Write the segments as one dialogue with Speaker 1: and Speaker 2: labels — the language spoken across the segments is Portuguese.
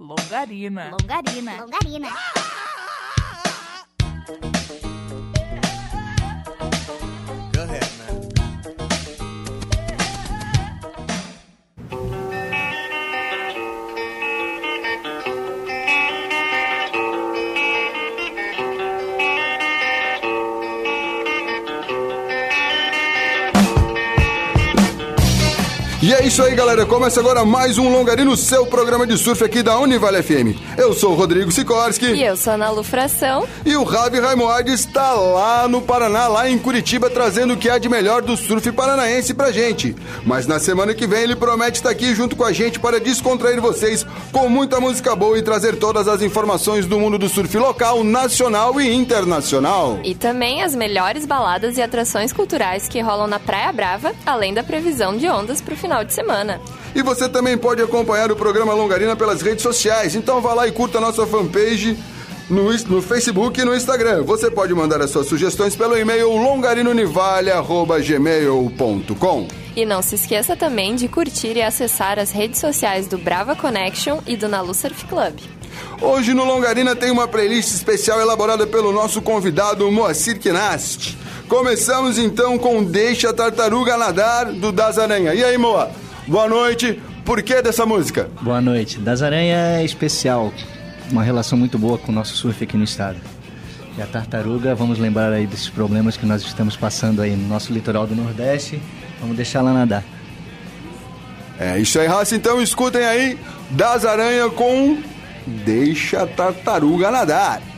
Speaker 1: Longarina.
Speaker 2: Longarina. Longarina.
Speaker 3: É isso aí, galera. Começa agora mais um Longarino, seu programa de surf aqui da Univale FM. Eu sou o Rodrigo Sikorski.
Speaker 4: E eu sou a Ana Lu Fração.
Speaker 3: E o Ravi Raimoard está lá no Paraná, lá em Curitiba, trazendo o que há de melhor do surf paranaense pra gente. Mas na semana que vem ele promete estar aqui junto com a gente para descontrair vocês com muita música boa e trazer todas as informações do mundo do surf local, nacional e internacional.
Speaker 4: E também as melhores baladas e atrações culturais que rolam na Praia Brava, além da previsão de ondas pro final de semana.
Speaker 3: E você também pode acompanhar o programa Longarina pelas redes sociais. Então vá lá e curta a nossa fanpage no, no Facebook e no Instagram. Você pode mandar as suas sugestões pelo e-mail longarinonivalha.gmail.com
Speaker 4: E não se esqueça também de curtir e acessar as redes sociais do Brava Connection e do Nalu Surf Club.
Speaker 3: Hoje no Longarina tem uma playlist especial elaborada pelo nosso convidado Moacir Kinast. Começamos então com Deixa a Tartaruga Nadar, do Das Aranha. E aí, Moa? Boa noite. Por que dessa música?
Speaker 5: Boa noite. Das Aranha é especial, uma relação muito boa com o nosso surf aqui no estado. E a tartaruga, vamos lembrar aí desses problemas que nós estamos passando aí no nosso litoral do Nordeste. Vamos deixar ela nadar.
Speaker 3: É isso aí, raça. Então escutem aí Das Aranha com Deixa a Tartaruga Nadar.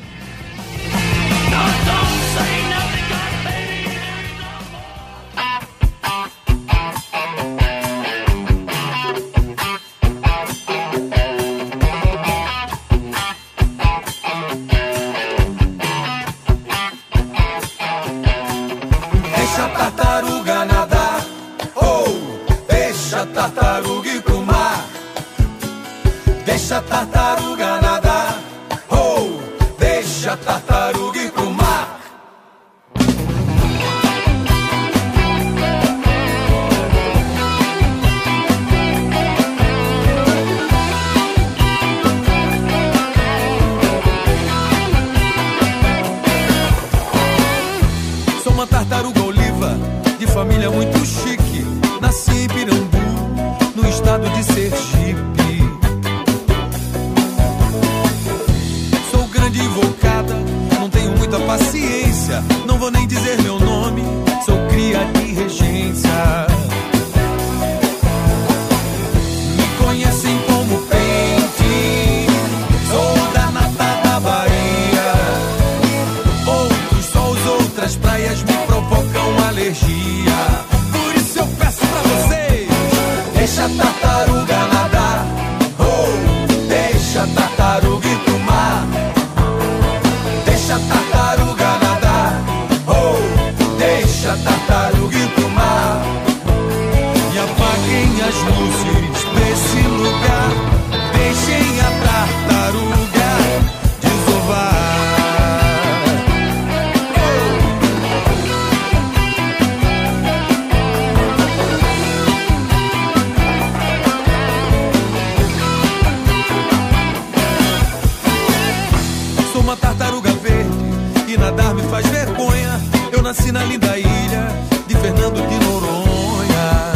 Speaker 6: Me faz vergonha. Eu nasci na linda ilha de Fernando de Noronha.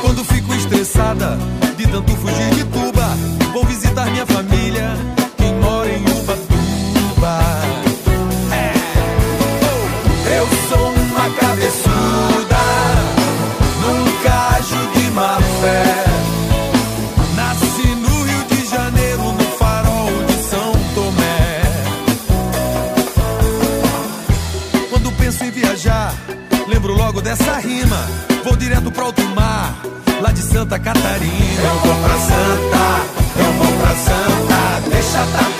Speaker 6: Quando fico estressada de tanto fugir de Tuba, vou visitar minha família Vou direto pro alto mar, lá de Santa Catarina. Eu vou pra Santa, eu vou pra Santa. Deixa a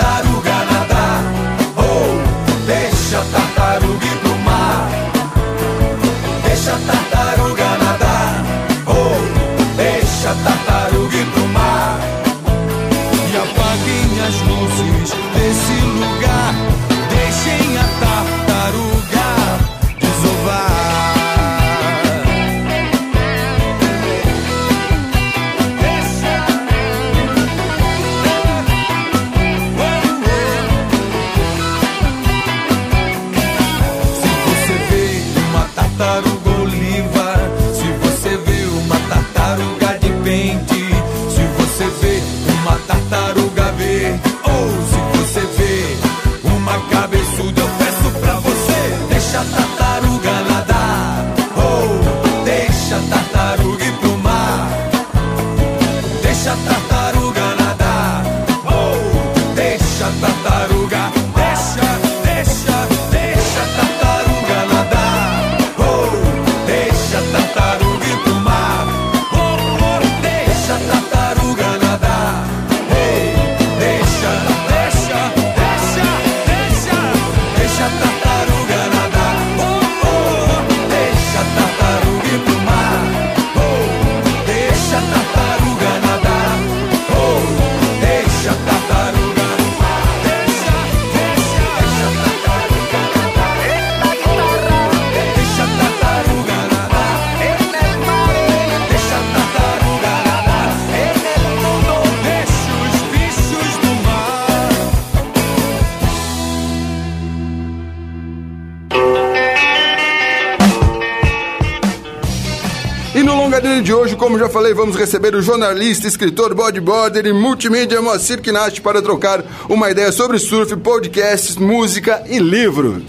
Speaker 3: falei, vamos receber o jornalista, escritor, bodyboarder e multimídia Moacir Kinast para trocar uma ideia sobre surf, podcasts, música e livros.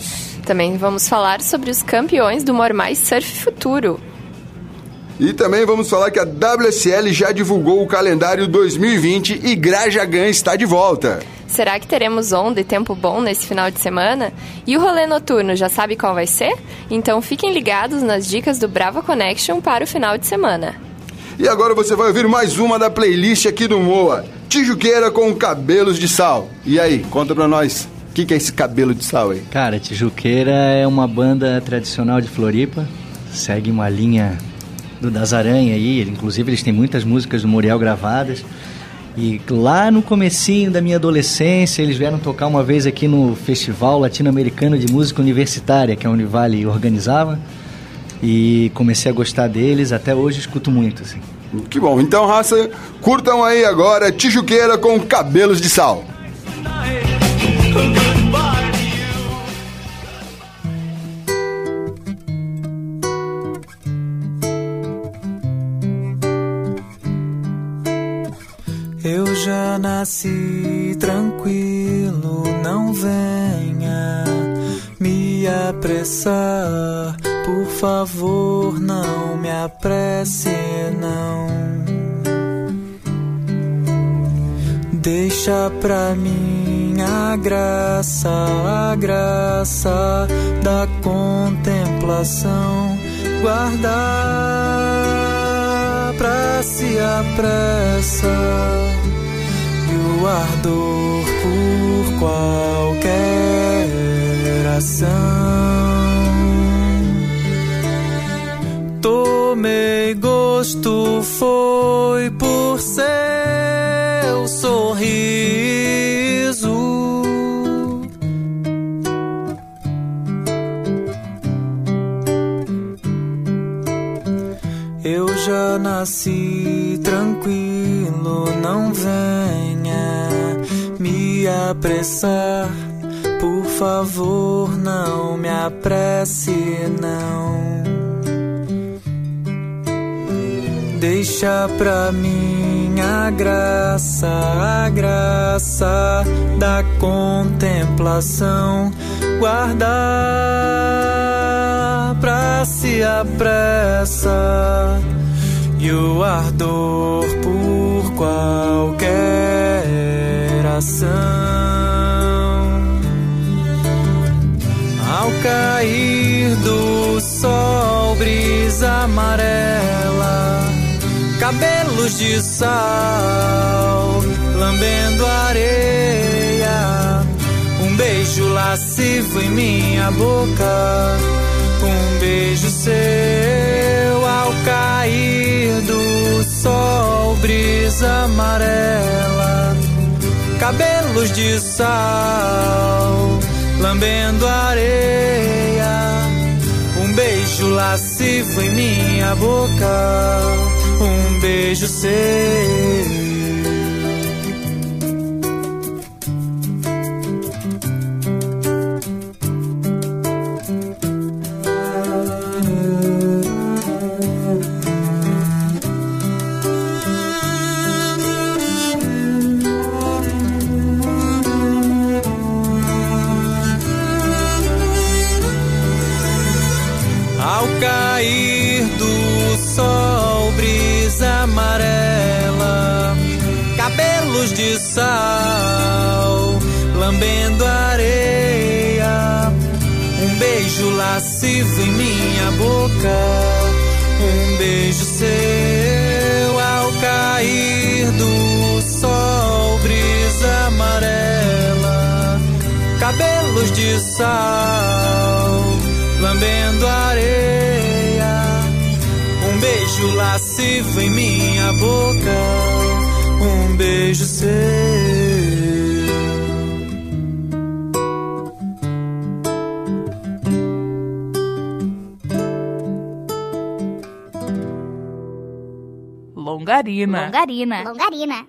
Speaker 4: Também vamos falar sobre os campeões do Mormais Surf Futuro.
Speaker 3: E também vamos falar que a WSL já divulgou o calendário 2020 e Grajagan está de volta.
Speaker 4: Será que teremos onda e tempo bom nesse final de semana? E o rolê noturno já sabe qual vai ser? Então fiquem ligados nas dicas do Brava Connection para o final de semana.
Speaker 3: E agora você vai ouvir mais uma da playlist aqui do Moa. Tijuqueira com cabelos de sal. E aí, conta pra nós, o que, que é esse cabelo de sal aí?
Speaker 5: Cara, Tijuqueira é uma banda tradicional de Floripa, segue uma linha do Das Aranha aí, inclusive eles têm muitas músicas do Muriel gravadas. E lá no comecinho da minha adolescência, eles vieram tocar uma vez aqui no Festival Latino-Americano de Música Universitária, que a Univale organizava. E comecei a gostar deles, até hoje escuto muito, assim.
Speaker 3: Que bom. Então, raça, curtam aí agora Tijuqueira com cabelos de sal.
Speaker 7: Eu já nasci tranquilo, não venha me apressar. Por favor, não me apresse, não. Deixa pra mim a graça, a graça da contemplação. Guardar pra se apressa e o ardor por qualquer ação. Tomei gosto foi por seu sorriso. Eu já nasci tranquilo, não venha me apressar. Por favor, não me apresse, não. Deixa pra mim a graça, a graça da contemplação. Guardar pra se apressa e o ardor por qualquer ação. Ao cair do sol, brisa amarela cabelos de sal, lambendo areia, um beijo lascivo em minha boca, um beijo seu ao cair do sol, brisa amarela, cabelos de sal, lambendo areia, beijo lascivo em minha boca um beijo seu. Sal, lambendo areia, um beijo lascivo em minha boca, um beijo seu ao cair do sol, brisa amarela, cabelos de sal, lambendo areia, um beijo lascivo em minha boca, um beijo seu.
Speaker 1: Longarina.
Speaker 8: Longarina. Longarina.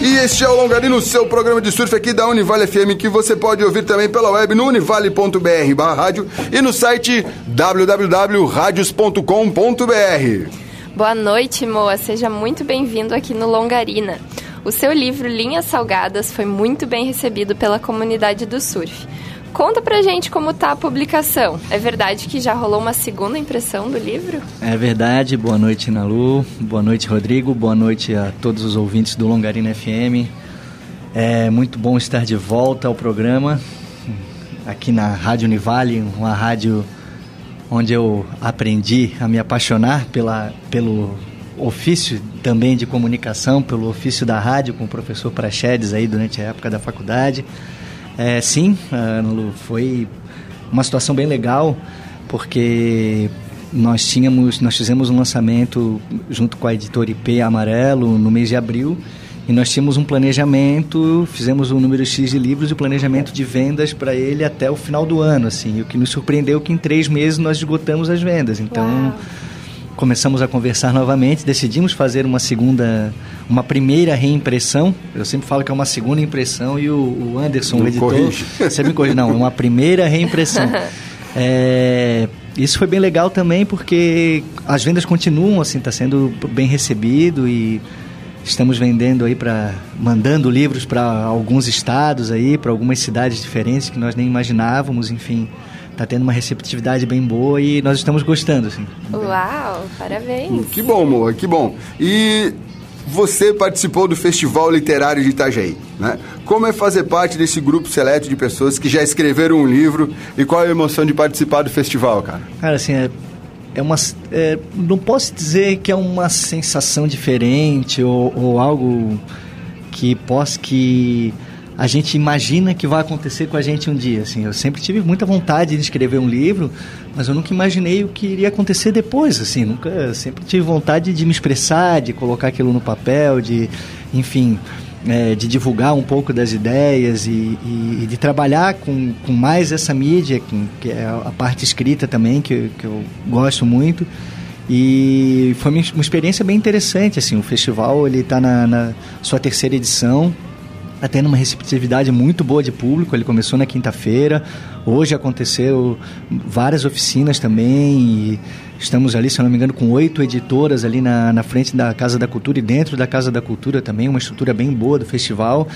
Speaker 3: E este é o Longarino, seu programa de surf aqui da Univale FM, que você pode ouvir também pela web no univale.br barra rádio e no site www.radios.com.br.
Speaker 4: Boa noite, Moa. Seja muito bem-vindo aqui no Longarina. O seu livro Linhas Salgadas foi muito bem recebido pela comunidade do surf. Conta pra gente como tá a publicação. É verdade que já rolou uma segunda impressão do livro?
Speaker 5: É verdade. Boa noite, Nalu. Boa noite, Rodrigo. Boa noite a todos os ouvintes do Longarina FM. É muito bom estar de volta ao programa aqui na Rádio Univale, uma rádio onde eu aprendi a me apaixonar pela, pelo ofício também de comunicação, pelo ofício da rádio com o professor Praxedes aí durante a época da faculdade. É, sim, Lu, foi uma situação bem legal, porque nós tínhamos, nós fizemos um lançamento junto com a editora IP Amarelo no mês de abril e nós tínhamos um planejamento, fizemos um número X de livros e o planejamento de vendas para ele até o final do ano, assim. E o que nos surpreendeu é que em três meses nós esgotamos as vendas. Então Uau começamos a conversar novamente, decidimos fazer uma segunda, uma primeira reimpressão. Eu sempre falo que é uma segunda impressão e o, o Anderson, o editor, corrige. sempre me corrige. Não, é uma primeira reimpressão. É, isso foi bem legal também porque as vendas continuam, assim, está sendo bem recebido e estamos vendendo aí para mandando livros para alguns estados aí, para algumas cidades diferentes que nós nem imaginávamos, enfim tá tendo uma receptividade bem boa e nós estamos gostando, assim.
Speaker 4: Uau, parabéns.
Speaker 3: Que bom, Moa, que bom. E você participou do Festival Literário de Itajaí, né? Como é fazer parte desse grupo seleto de pessoas que já escreveram um livro e qual é a emoção de participar do festival, cara?
Speaker 5: Cara, assim, é, é uma... É, não posso dizer que é uma sensação diferente ou, ou algo que possa... que a gente imagina que vai acontecer com a gente um dia. Assim, eu sempre tive muita vontade de escrever um livro, mas eu nunca imaginei o que iria acontecer depois. Assim, nunca, sempre tive vontade de me expressar, de colocar aquilo no papel, de, enfim, é, de divulgar um pouco das ideias e, e, e, de trabalhar com, com mais essa mídia, que, que é a parte escrita também, que, que eu gosto muito. E foi uma experiência bem interessante, assim, o festival ele está na, na sua terceira edição, está tendo uma receptividade muito boa de público. Ele começou na quinta-feira, hoje aconteceu várias oficinas também. Estamos ali, se não me engano, com oito editoras ali na, na frente da Casa da Cultura e dentro da Casa da Cultura também, uma estrutura bem boa do festival.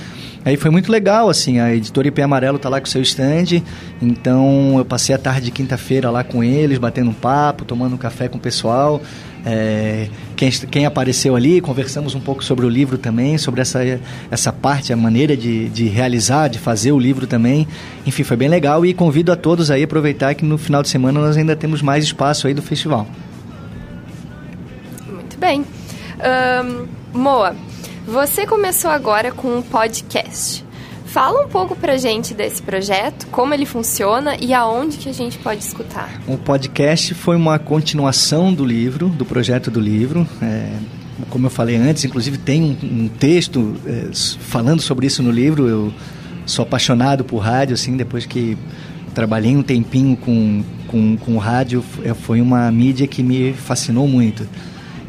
Speaker 5: Aí foi muito legal, assim, a editora IP Amarelo está lá com seu stand, então eu passei a tarde de quinta-feira lá com eles, batendo um papo, tomando um café com o pessoal. É, quem, quem, apareceu ali, conversamos um pouco sobre o livro também, sobre essa, essa parte, a maneira de, de realizar, de fazer o livro também. Enfim, foi bem legal e convido a todos aí a aproveitar que no final de semana nós ainda temos mais espaço aí do festival.
Speaker 4: Muito bem. Um, Moa, você começou agora com um podcast. Fala um pouco pra gente desse projeto, como ele funciona e aonde que a gente pode escutar.
Speaker 5: O podcast foi uma continuação do livro, do projeto do livro. É, como eu falei antes, inclusive tem um, um texto é, falando sobre isso no livro. Eu sou apaixonado por rádio, assim, depois que trabalhei um tempinho com, com, com rádio, é, foi uma mídia que me fascinou muito.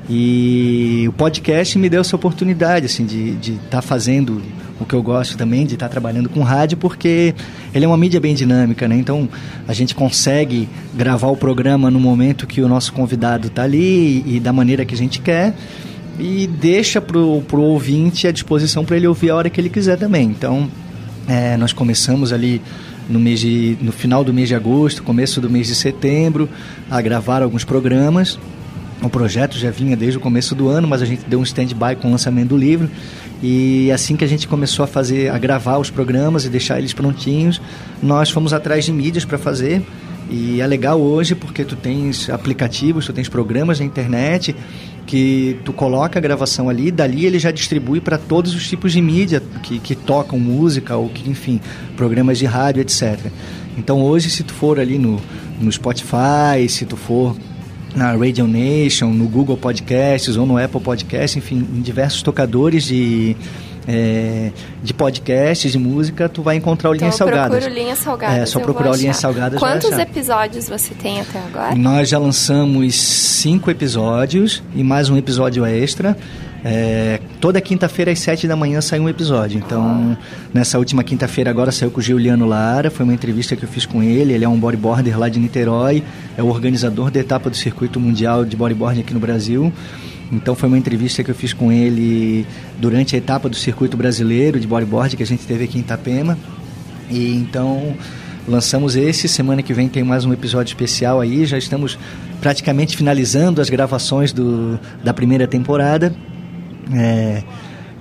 Speaker 5: E o podcast me deu essa oportunidade, assim, de estar de tá fazendo o que eu gosto também, de estar trabalhando com rádio, porque ele é uma mídia bem dinâmica, né? Então, a gente consegue gravar o programa no momento que o nosso convidado está ali e da maneira que a gente quer e deixa pro, pro ouvinte à disposição para ele ouvir a hora que ele quiser também. Então, é, nós começamos ali no mês de, no final do mês de agosto, começo do mês de setembro, a gravar alguns programas o projeto já vinha desde o começo do ano, mas a gente deu um stand-by com o lançamento do livro. E assim que a gente começou a fazer, a gravar os programas e deixar eles prontinhos, nós fomos atrás de mídias para fazer. E é legal hoje porque tu tens aplicativos, tu tens programas na internet que tu coloca a gravação ali, dali ele já distribui para todos os tipos de mídia que, que tocam música ou que, enfim, programas de rádio, etc. Então hoje, se tu for ali no, no Spotify, se tu for na Radio Nation, no Google Podcasts ou no Apple Podcasts, enfim, em diversos tocadores de, é, de podcasts, de música, tu vai encontrar o
Speaker 4: então,
Speaker 5: Linhas Salgadas.
Speaker 4: Procuro Linhas Salgadas.
Speaker 5: É, só procurar o Linhas Salgadas.
Speaker 4: Quantos episódios você tem até agora?
Speaker 5: Nós já lançamos cinco episódios e mais um episódio extra. É, toda quinta-feira às sete da manhã sai um episódio. Então, nessa última quinta-feira agora saiu com o Giuliano Lara, foi uma entrevista que eu fiz com ele. Ele é um bodyboarder lá de Niterói, é o organizador da etapa do circuito mundial de bodyboarding aqui no Brasil. Então foi uma entrevista que eu fiz com ele durante a etapa do circuito brasileiro de bodyboard que a gente teve aqui em Itapema. E então lançamos esse, semana que vem tem mais um episódio especial aí, já estamos praticamente finalizando as gravações do, da primeira temporada. É,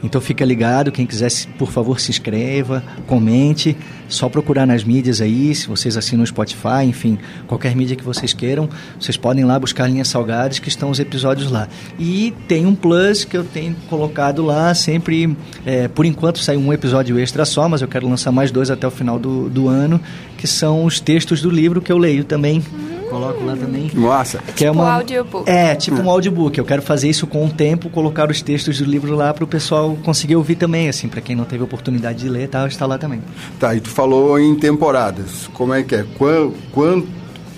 Speaker 5: então fica ligado, quem quiser, por favor, se inscreva, comente, só procurar nas mídias aí, se vocês assinam o Spotify, enfim, qualquer mídia que vocês queiram, vocês podem lá buscar linhas salgadas que estão os episódios lá. E tem um plus que eu tenho colocado lá, sempre, é, por enquanto sai um episódio extra só, mas eu quero lançar mais dois até o final do, do ano, que são os textos do livro que eu leio também. Coloco lá também.
Speaker 9: Nossa.
Speaker 5: Que é
Speaker 4: Tipo
Speaker 5: uma,
Speaker 4: audiobook.
Speaker 5: É, tipo um audiobook. Eu quero fazer isso com o tempo, colocar os textos do livro lá para o pessoal conseguir ouvir também, assim, para quem não teve oportunidade de ler, tal, está lá também.
Speaker 9: Tá, e tu falou em temporadas. Como é que é? Quan, quan,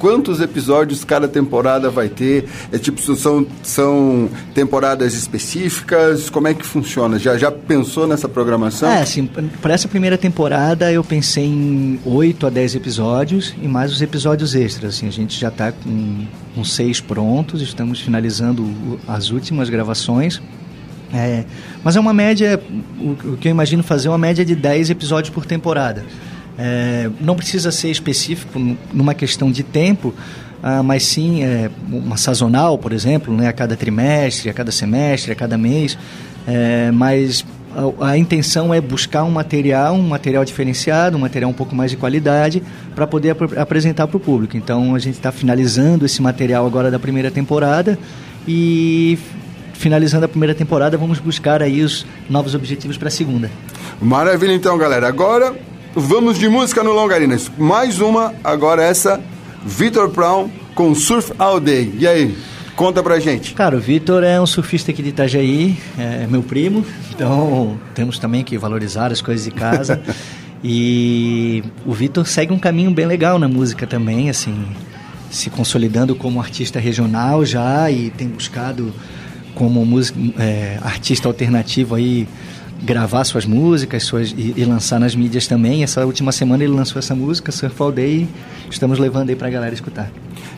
Speaker 9: quantos episódios cada temporada vai ter? É tipo, são, são temporadas específicas? Como é que funciona? Já, já pensou nessa programação?
Speaker 5: É, assim, para essa primeira temporada eu pensei em 8 a 10 episódios e mais os episódios extras. Assim, a gente já está com, com seis prontos, estamos finalizando as últimas gravações. É, mas é uma média, o, o que eu imagino fazer é uma média de 10 episódios por temporada. É, não precisa ser específico numa questão de tempo, ah, mas sim é, uma sazonal, por exemplo, né, a cada trimestre, a cada semestre, a cada mês. É, mas a, a intenção é buscar um material, um material diferenciado, um material um pouco mais de qualidade, para poder ap- apresentar para o público. Então a gente está finalizando esse material agora da primeira temporada e finalizando a primeira temporada, vamos buscar aí os novos objetivos para a segunda.
Speaker 9: Maravilha então, galera. Agora vamos de música no Longarinas. Mais uma, agora essa, Vitor Brown com Surf All Day. E aí, conta pra gente.
Speaker 5: Cara, o Vitor é um surfista aqui de Itajaí, é meu primo, então temos também que valorizar as coisas de casa. e o Vitor segue um caminho bem legal na música também, assim, se consolidando como artista regional já e tem buscado como música, é, artista alternativo aí gravar suas músicas suas, e, e lançar nas mídias também. Essa última semana ele lançou essa música, Surf All Day, e estamos levando aí pra galera escutar.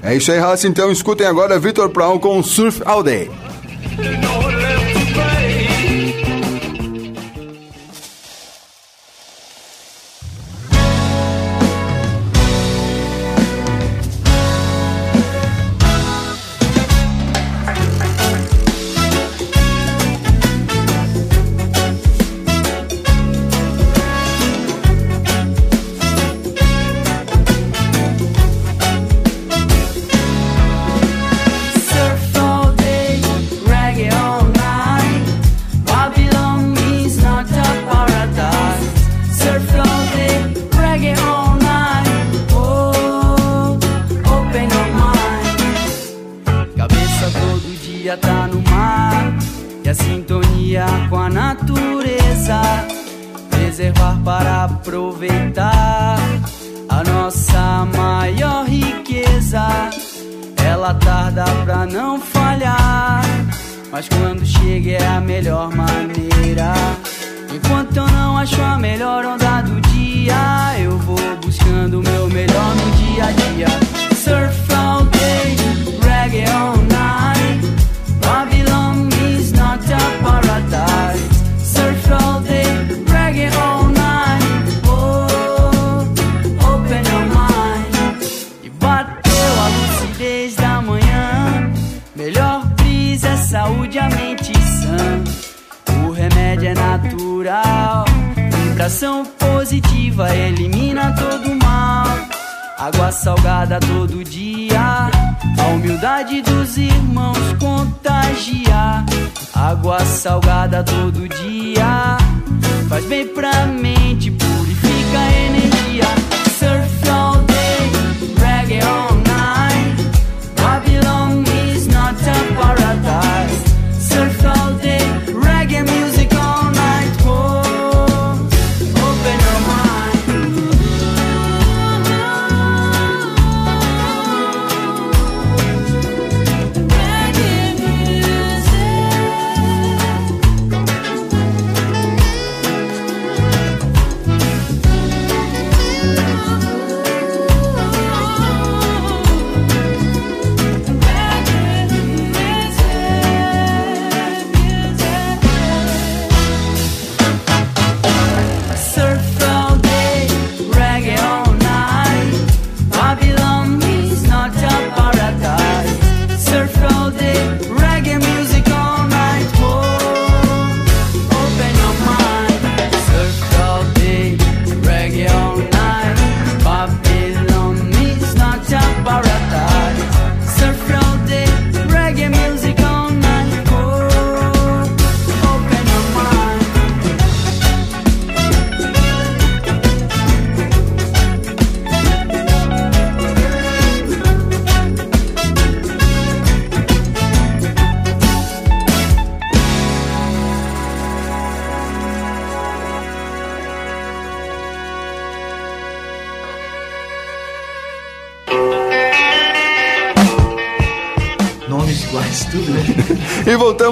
Speaker 9: É isso aí, raça. Então escutem agora Vitor Brown com Surf All Day.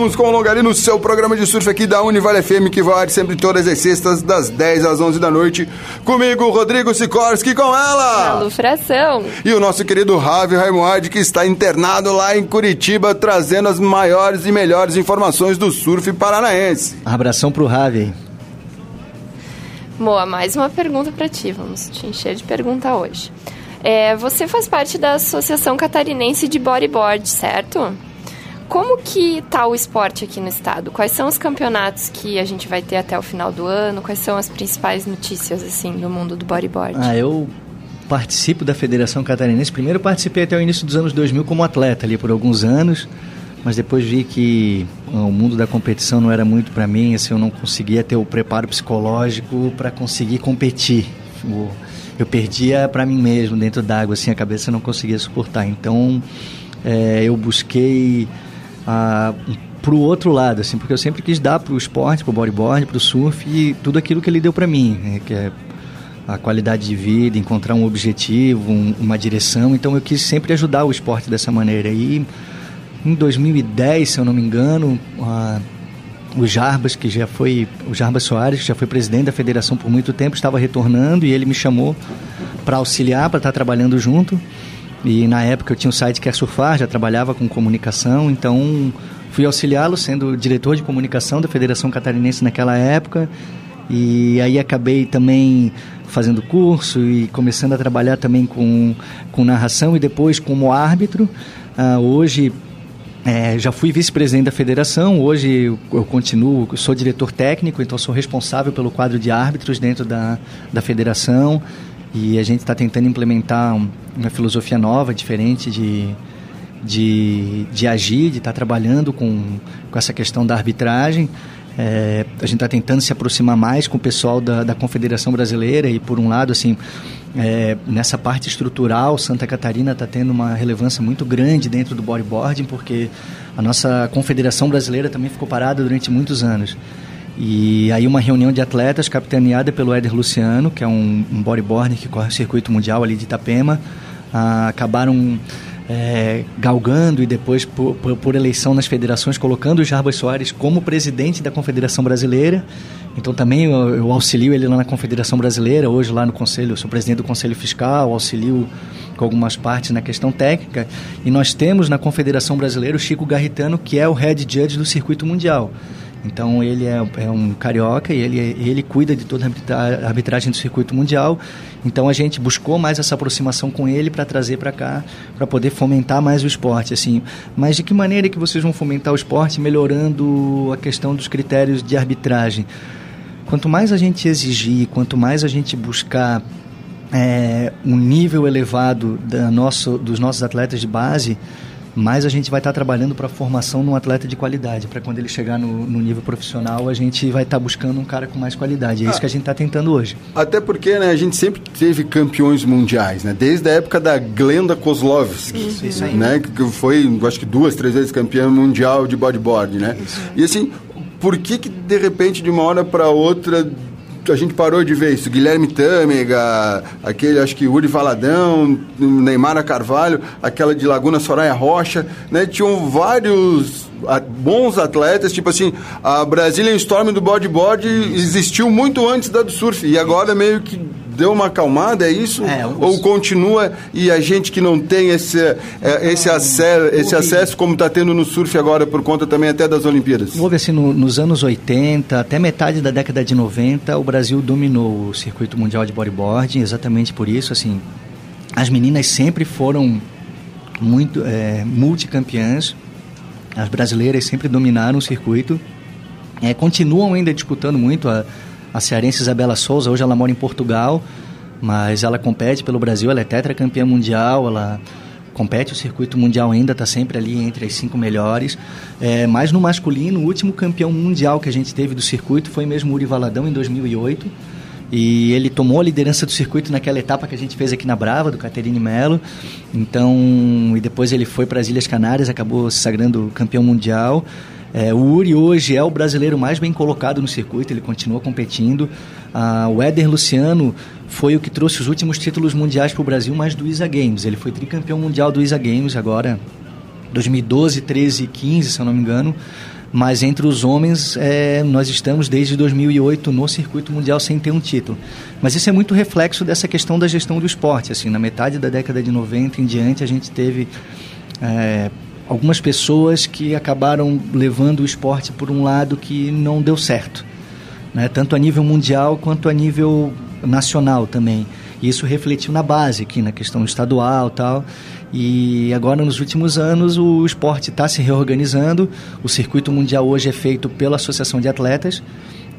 Speaker 3: Voltamos com o Longarino, seu programa de surf aqui da Univale FM, que vai sempre todas as sextas, das 10 às 11 da noite. Comigo, Rodrigo Sikorski, com ela!
Speaker 4: Alô, fração.
Speaker 3: E o nosso querido Ravi Raimuard, que está internado lá em Curitiba, trazendo as maiores e melhores informações do surf paranaense.
Speaker 5: Abração pro Ravi.
Speaker 4: Moa, mais uma pergunta pra ti. Vamos te encher de pergunta hoje. É, você faz parte da Associação Catarinense de Bodyboard, certo? Como que tá o esporte aqui no estado? Quais são os campeonatos que a gente vai ter até o final do ano? Quais são as principais notícias assim do mundo do bodyboard?
Speaker 5: Ah, eu participo da Federação Catarinense. Primeiro participei até o início dos anos 2000 como atleta ali por alguns anos, mas depois vi que ah, o mundo da competição não era muito para mim, assim, eu não conseguia ter o preparo psicológico para conseguir competir. Eu perdia para mim mesmo dentro d'água, assim, a cabeça não conseguia suportar. Então, é, eu busquei ah, pro outro lado, assim, porque eu sempre quis dar pro esporte, pro bodyboard, pro surf e tudo aquilo que ele deu para mim, né, que é a qualidade de vida, encontrar um objetivo, um- uma direção. Então eu quis sempre ajudar o esporte dessa maneira. E em 2010, se eu não me engano, a- o Jarbas, que já foi, o Jarbas Soares, que já foi presidente da federação por muito tempo, estava retornando e ele me chamou para auxiliar, para estar trabalhando junto. E na época eu tinha um site Quer Surfar, já trabalhava com comunicação, então fui auxiliá-lo sendo diretor de comunicação da Federação Catarinense naquela época. E aí acabei também fazendo curso e começando a trabalhar também com, com narração e depois como árbitro. Ah, hoje é, já fui vice-presidente da federação, hoje eu, eu continuo, sou diretor técnico, então sou responsável pelo quadro de árbitros dentro da, da federação e a gente está tentando implementar um- uma filosofia nova, diferente de, de, de agir, de estar trabalhando com, com essa questão da arbitragem. É, a gente está tentando se aproximar mais com o pessoal da, da Confederação Brasileira e, por um lado, assim, é, nessa parte estrutural, Santa Catarina está tendo uma relevância muito grande dentro do bodyboarding, porque a nossa Confederação Brasileira também ficou parada durante muitos anos. E aí uma reunião de atletas capitaneada pelo Éder Luciano, que é um, um bodyboarder que corre o circuito mundial ali de Itapema, ah, acabaram é, galgando e depois por, por- por eleição nas federações colocando o Jarbas Soares como presidente da Confederação Brasileira. Então também eu, eu auxilio ele lá na Confederação Brasileira, hoje lá no Conselho, sou presidente do Conselho Fiscal, auxilio com algumas partes na questão técnica. E nós temos na Confederação Brasileira o Chico Garritano, que é o head judge do circuito mundial. Então ele é, é um carioca e ele, ele cuida de toda a arbitra- arbitragem do circuito mundial. Então a gente buscou mais essa aproximação com ele para trazer para cá, para poder fomentar mais o esporte. Assim, mas de que maneira que vocês vão fomentar o esporte melhorando a questão dos critérios de arbitragem? Quanto mais a gente exigir, quanto mais a gente buscar é, um nível elevado da nosso, dos nossos atletas de base, mais a gente vai estar trabalhando para a formação de um atleta de qualidade. Para quando ele chegar no, no nível profissional, a gente vai estar buscando um cara com mais qualidade. É isso que a gente está tentando hoje.
Speaker 3: Até porque né, a gente sempre teve campeões mundiais, né? Desde a época da Glenda Kozlovski,
Speaker 5: Isso aí.
Speaker 3: né? Que foi, acho que duas, três vezes campeã mundial de bodyboard, né? E assim, por que que de repente de uma hora para outra a gente parou de ver isso? Guilherme Tâmega, aquele, acho que Uri Valadão, Neymar Carvalho, aquela de Laguna Soraya Rocha, né? Tinham vários bons atletas, tipo assim, a Brazilian Storm do bodyboard existiu muito antes da do surf e agora meio que deu uma acalmada, é isso?
Speaker 5: É, os-
Speaker 3: Ou continua e a gente que não tem esse, é, esse, acesso, esse acesso como está tendo no surf agora por conta também até das Olimpíadas?
Speaker 5: Houve assim, no- nos anos 80, até metade da década de 90, o Brasil dominou o circuito mundial de bodyboarding, exatamente por isso, assim, as meninas sempre foram muito é, multicampeãs, as brasileiras sempre dominaram o circuito, é, continuam ainda disputando muito, a, a cearense Isabela Souza, hoje ela mora em Portugal, mas ela compete pelo Brasil, ela é tetracampeã mundial, ela compete o circuito mundial ainda, está sempre ali entre as cinco melhores. É, mas no masculino, o último campeão mundial que a gente teve do circuito foi mesmo Uri Valadão, em 2008. E ele tomou a liderança do circuito naquela etapa que a gente fez aqui na Brava, do Caterine Melo. Então, e depois ele foi para as Ilhas Canárias, acabou se sagrando campeão mundial. É, o Uri hoje é o brasileiro mais bem colocado no circuito, ele continua competindo. Ah, o Éder Luciano foi o que trouxe os últimos títulos mundiais para o Brasil, mais do ISA Games. Ele foi tricampeão mundial do ISA Games agora, 2012, 13 e 15, se eu não me engano. Mas entre os homens, é, nós estamos desde 2008 no circuito mundial sem ter um título. Mas isso é muito reflexo dessa questão da gestão do esporte. Assim, na metade da década de 90 em diante, a gente teve é, algumas pessoas que acabaram levando o esporte por um lado que não deu certo, né? tanto a nível mundial quanto a nível nacional também. E isso refletiu na base aqui, na questão estadual tal. E agora, nos últimos anos, o esporte está se reorganizando. O circuito mundial hoje é feito pela Associação de Atletas,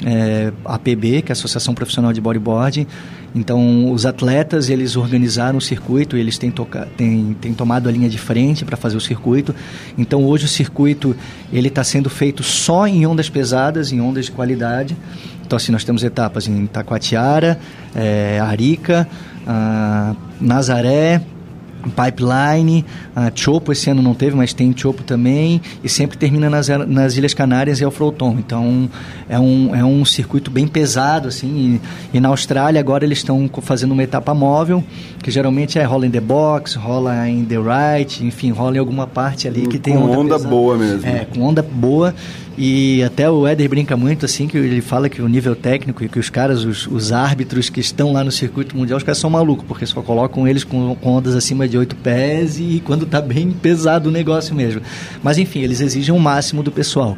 Speaker 5: é, APB, que é a Associação Profissional de Bodyboarding. Então, os atletas, eles organizaram o circuito, eles têm, toca têm, têm tomado a linha de frente para fazer o circuito. Então, hoje o circuito ele está sendo feito só em ondas pesadas, em ondas de qualidade. Então, assim, nós temos etapas em Taquatiara, é, Arica, ah, Nazaré, Pipeline, a Chopo esse ano não teve, mas tem Chopo também, e sempre termina nas, nas Ilhas Canárias e Alfroton. Então é um, é um circuito bem pesado, assim. E, e na Austrália agora eles estão fazendo uma etapa móvel, que geralmente é rola em the box, rola em the right, enfim, rola em alguma parte ali que tem
Speaker 3: com
Speaker 5: onda,
Speaker 3: onda boa mesmo.
Speaker 5: É, com onda boa. E até o Éder brinca muito, assim, que ele fala que o nível técnico e que os caras, os, os árbitros que estão lá no circuito mundial, os caras são malucos, porque só colocam eles com, com ondas acima de 8 pés e quando tá bem pesado o negócio mesmo. Mas enfim, eles exigem o máximo do pessoal.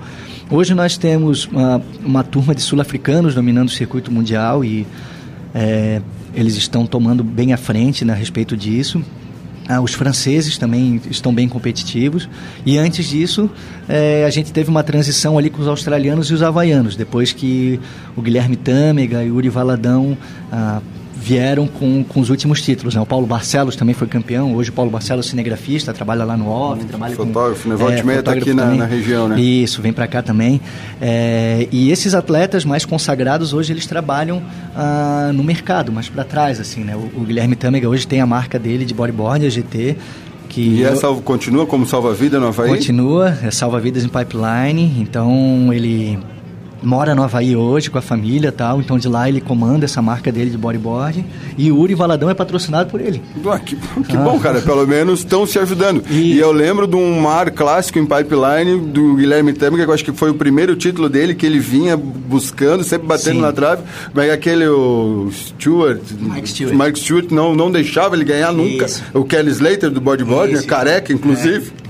Speaker 5: Hoje nós temos uma, uma turma de sul-africanos dominando o circuito mundial e é, eles estão tomando bem à frente né, a respeito disso. Ah, os franceses também estão bem competitivos. E antes disso, eh, a gente teve uma transição ali com os australianos e os havaianos, depois que o Guilherme Tâmega e o Uri Valadão ah, vieram com, com os últimos títulos. Né? O Paulo Barcelos também foi campeão. Hoje o Paulo Barcelos é cinegrafista, trabalha lá no OFF, trabalha
Speaker 3: Fotógrafo,
Speaker 5: com...
Speaker 3: né? Volta e meia tá
Speaker 5: fotógrafo
Speaker 3: aqui na, na região, né?
Speaker 5: Isso, vem para cá também. É, e esses atletas mais consagrados hoje eles trabalham ah, no mercado, mais para trás, assim, né? O, o Guilherme Tâmega hoje tem a marca dele de bodyboard, a GT, que
Speaker 3: E
Speaker 5: eu-
Speaker 3: essa continua como salva-vida no Havaí?
Speaker 5: Continua, é salva-vidas em pipeline, então ele mora no Havaí hoje com a família e tal, então de lá ele comanda essa marca dele de bodyboard e o Uri Valadão é patrocinado por ele.
Speaker 3: Ah, que que bom, cara. Pelo menos estão se ajudando. E...
Speaker 5: E-
Speaker 3: eu lembro de um mar clássico em pipeline do Guilherme Tâmega, que eu acho que foi o primeiro título dele que ele vinha buscando, sempre batendo
Speaker 5: Sim.
Speaker 3: na trave. Mas aquele o Stewart,
Speaker 5: Mike Stewart.
Speaker 3: Mike Stewart não, não deixava ele ganhar nunca.
Speaker 5: Isso.
Speaker 3: O Kelly Slater do bodyboard, né? Careca, inclusive.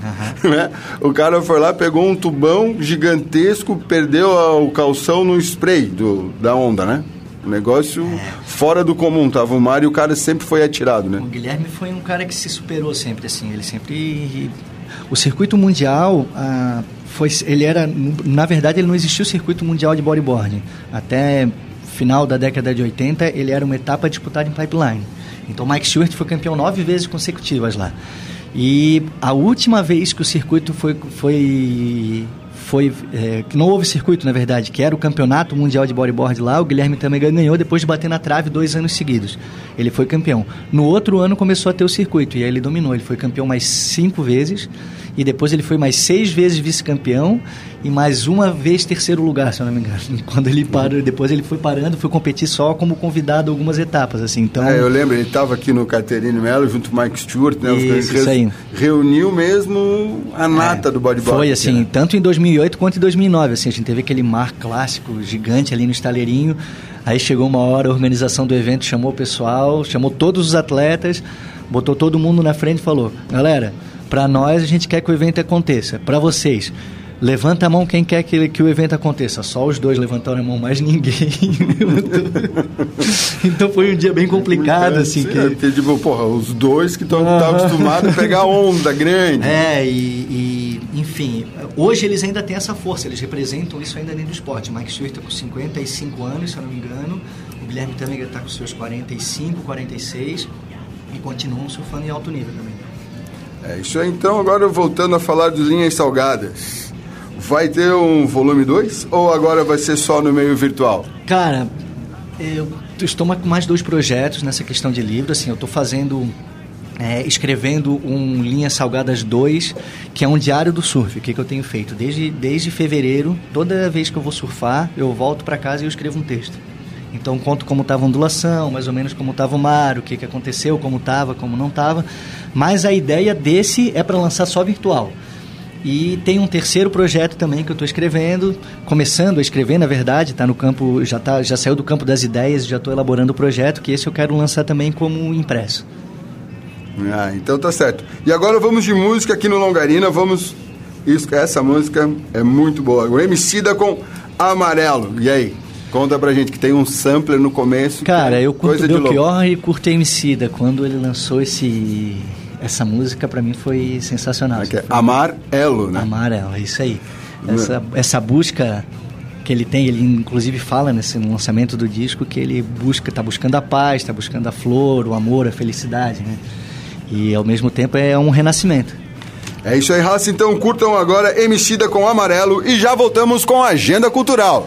Speaker 3: Né? O cara foi lá, pegou um tubão gigantesco, perdeu o calção no spray do, da onda, né? Um negócio
Speaker 5: É.
Speaker 3: fora do comum. Tava o mar e o cara sempre foi atirado, né?
Speaker 5: O Guilherme foi um cara que se superou sempre, assim, ele sempre... O circuito mundial, ah, foi, ele era... Na verdade, ele não existia o circuito mundial de bodyboarding. Até final da década de 80, ele era uma etapa disputada em pipeline. Então, Mike Stewart foi campeão nove vezes consecutivas lá. E a última vez que o circuito foi... foi foi é, não houve circuito na verdade que era o campeonato mundial de bodyboard lá o Guilherme também ganhou depois de bater na trave dois anos seguidos. Ele foi campeão. No outro ano começou a ter o circuito e aí ele dominou. Ele foi campeão mais cinco vezes e depois ele foi mais seis vezes vice-campeão e mais uma vez terceiro lugar se eu não me engano quando ele parou depois ele foi parando foi competir só como convidado algumas etapas assim então
Speaker 3: É, eu lembro, ele estava aqui no Caterine Melo junto com o Mike Stewart, né?
Speaker 5: Isso, isso aí.
Speaker 3: Reuniu mesmo a nata do bodyboard.
Speaker 5: Foi assim,
Speaker 3: né?
Speaker 5: tanto em 2008 quanto em 2009, assim, a gente teve aquele mar clássico gigante ali no estaleirinho. Aí chegou uma hora, a organização do evento chamou o pessoal, chamou todos os atletas, botou todo mundo na frente e falou: "Galera, para nós a gente quer que o evento aconteça, para vocês Levanta a mão quem quer que, que o evento aconteça. Só os dois levantaram a mão, mais ninguém. então foi um dia bem complicado, assim.
Speaker 3: Sim,
Speaker 5: que...
Speaker 3: é, porque, tipo, porra, os dois que estão acostumados a pegar onda grande.
Speaker 5: É, e, e, enfim, hoje eles ainda têm essa força, eles representam isso ainda dentro do esporte. Mike Stewart está com 55 anos, se eu não me engano, o Guilherme também está com seus 45, 46 e continuam surfando em alto nível também.
Speaker 3: É isso aí, então, agora voltando a falar de linhas salgadas. Vai ter um volume 2 ou agora vai ser só no meio virtual?
Speaker 5: Cara, eu estou com mais dois projetos nessa questão de livro, assim, eu estou fazendo é, escrevendo um Linhas Salgadas 2, que é um diário do surf. O que, que eu tenho feito? Desde, desde fevereiro, toda vez que eu vou surfar, eu volto para casa e eu escrevo um texto. Então conto como estava a ondulação, mais ou menos como estava o mar, o que, que aconteceu, como estava, como não estava. Mas a ideia desse é para lançar só virtual. E tem um terceiro projeto também que eu estou escrevendo, começando a escrever, na verdade, tá no campo, já tá, já saiu do campo das ideias, já estou elaborando o projeto, que esse eu quero lançar também como impresso.
Speaker 3: Ah, então tá certo. E agora vamos de música aqui no Longarina, vamos... Isso, essa música é muito boa. O Emicida com Amarelo. E aí? Conta pra gente que tem um sampler no começo.
Speaker 5: Cara, eu curto. Belchior e curto Emicida. Quando ele lançou esse, essa música, pra mim foi sensacional.
Speaker 3: Que é Amarelo, né?
Speaker 5: Amarelo, é isso aí. Essa, essa busca que ele tem, ele inclusive fala nesse lançamento do disco que ele busca, tá buscando a paz, tá buscando a flor, o amor, a felicidade, né? E ao mesmo tempo é um renascimento.
Speaker 3: É isso aí, raça. Então curtam agora Emicida com Amarelo e já voltamos com a Agenda Cultural.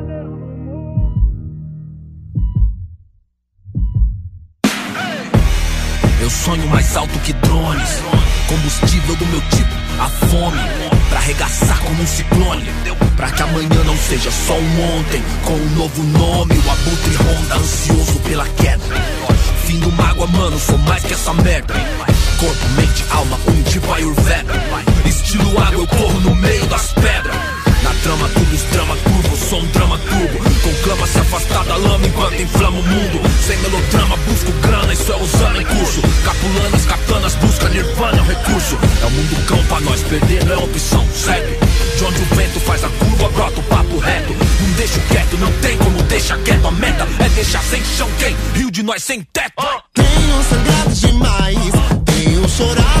Speaker 10: sonho mais alto que drones. Combustível do meu tipo, a fome. Pra arregaçar como um ciclone. Pra que amanhã não seja só um ontem. Com um novo nome, o abutre ronda, ansioso pela queda. Fim do mágoa, mano, sou mais que essa merda. Corpo, mente, alma, um tipo Ayurveda. Estilo água, eu corro no meio das pedras. Na trama, tudo drama curvo, sou um drama turbo. Conclama se afastar da lama enquanto inflama o mundo. Sem melodrama, busco grana, isso é usando em curso. Capulanas, katanas, busca nirvana, é um recurso. É o mundo cão pra nós, perder não é opção, segue. De onde o vento faz a curva, brota o papo reto. Não deixo quieto, não tem como deixar quieto. A meta é deixar sem chão quem? Rio de nós sem teto.
Speaker 11: Tenho sangrado demais, tenho chorado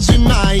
Speaker 11: demais,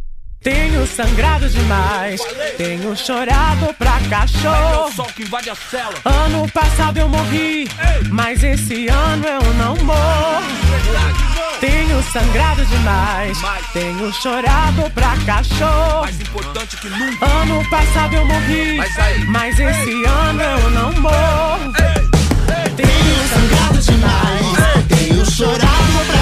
Speaker 8: Tenho sangrado demais, tenho chorado pra cachorro. Ano passado eu morri, mas esse ano eu não morro. Tenho sangrado demais, tenho chorado pra cachorro. Mais importante que nunca. Ano passado eu morri, mas esse ano eu não morro.
Speaker 11: Tenho sangrado demais, tenho chorado pra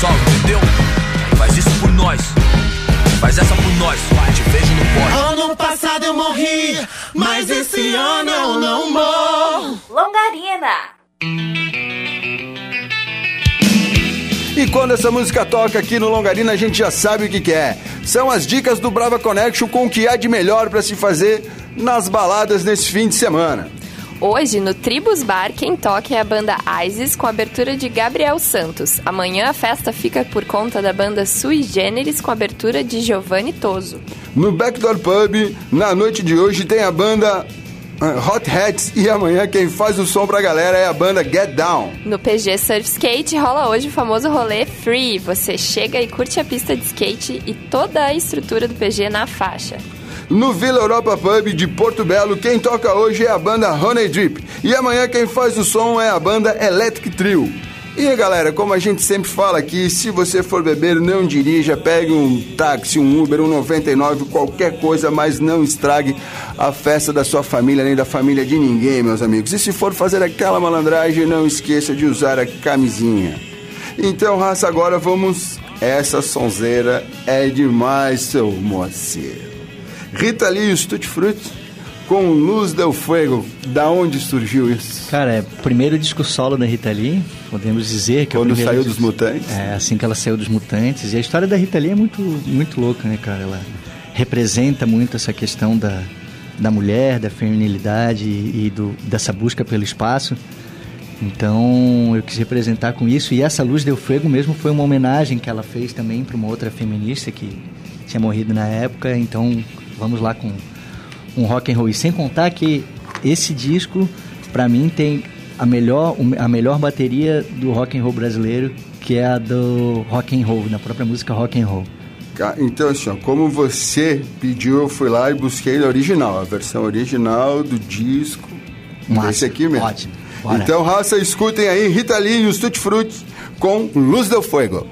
Speaker 12: sol, entendeu? Faz isso por nós Faz essa por nós Te vejo no pódio
Speaker 11: Ano passado eu morri, mas esse ano eu não morro.
Speaker 2: Longarina.
Speaker 3: E quando essa música toca aqui no Longarina, a gente já sabe o que, que é. São as dicas do Brava Connection com o que há de melhor para se fazer nas baladas nesse fim de semana.
Speaker 4: Hoje, no Tribus Bar, quem toca é a banda Isis, com abertura de Gabriel Santos. Amanhã a festa fica por conta da banda Sui Generis, com abertura de Giovanni Toso.
Speaker 3: No Backdoor Pub, na noite de hoje, tem a banda ah, Hot Hats e amanhã quem faz o som pra galera é a banda Get Down.
Speaker 4: No PG Surf Skate rola hoje o famoso rolê Free. Você chega e curte a pista de skate e toda a estrutura do PG na faixa.
Speaker 3: No Vila Europa Pub de Porto Belo, quem toca hoje é a banda Honey Drip. E amanhã quem faz o som é a banda Electric Trio. E galera, como a gente sempre fala aqui, se você for beber, não dirija, pegue um táxi, um Uber, um 99, qualquer coisa, mas não estrague a festa da sua família nem da família de ninguém, meus amigos. E se for fazer aquela malandragem, não esqueça de usar a camisinha. Então, raça, agora vamos. Essa sonzeira é demais, seu moceiro. Rita Lee e os Tutti Frutti com Luz del Fuego. Da onde surgiu isso?
Speaker 5: Cara, é o primeiro disco solo da Rita Lee, podemos dizer que é o
Speaker 3: Quando
Speaker 5: primeiro
Speaker 3: saiu
Speaker 5: disco-
Speaker 3: dos Mutantes?
Speaker 5: É, assim que ela saiu dos Mutantes. E a história da Rita Lee é muito, muito louca, né, cara? Ela representa muito essa questão da, da mulher, da feminilidade e, e do, dessa busca pelo espaço. Então eu quis representar com isso. E essa Luz del Fuego mesmo foi uma homenagem que ela fez também para uma outra feminista que tinha morrido na época. Então vamos lá com um rock and roll. E sem contar que esse disco, para mim, tem a melhor, a melhor bateria do rock and roll brasileiro, que é a do rock and roll, da própria música rock and roll.
Speaker 3: Então, assim, ó, como você pediu, eu fui lá e busquei a original, a versão original do disco.
Speaker 5: Massa,
Speaker 3: Esse aqui mesmo.
Speaker 5: ótimo. Bora.
Speaker 3: Então, raça, escutem aí Rita Lee e os Tutti Frutti com Luz del Fuego.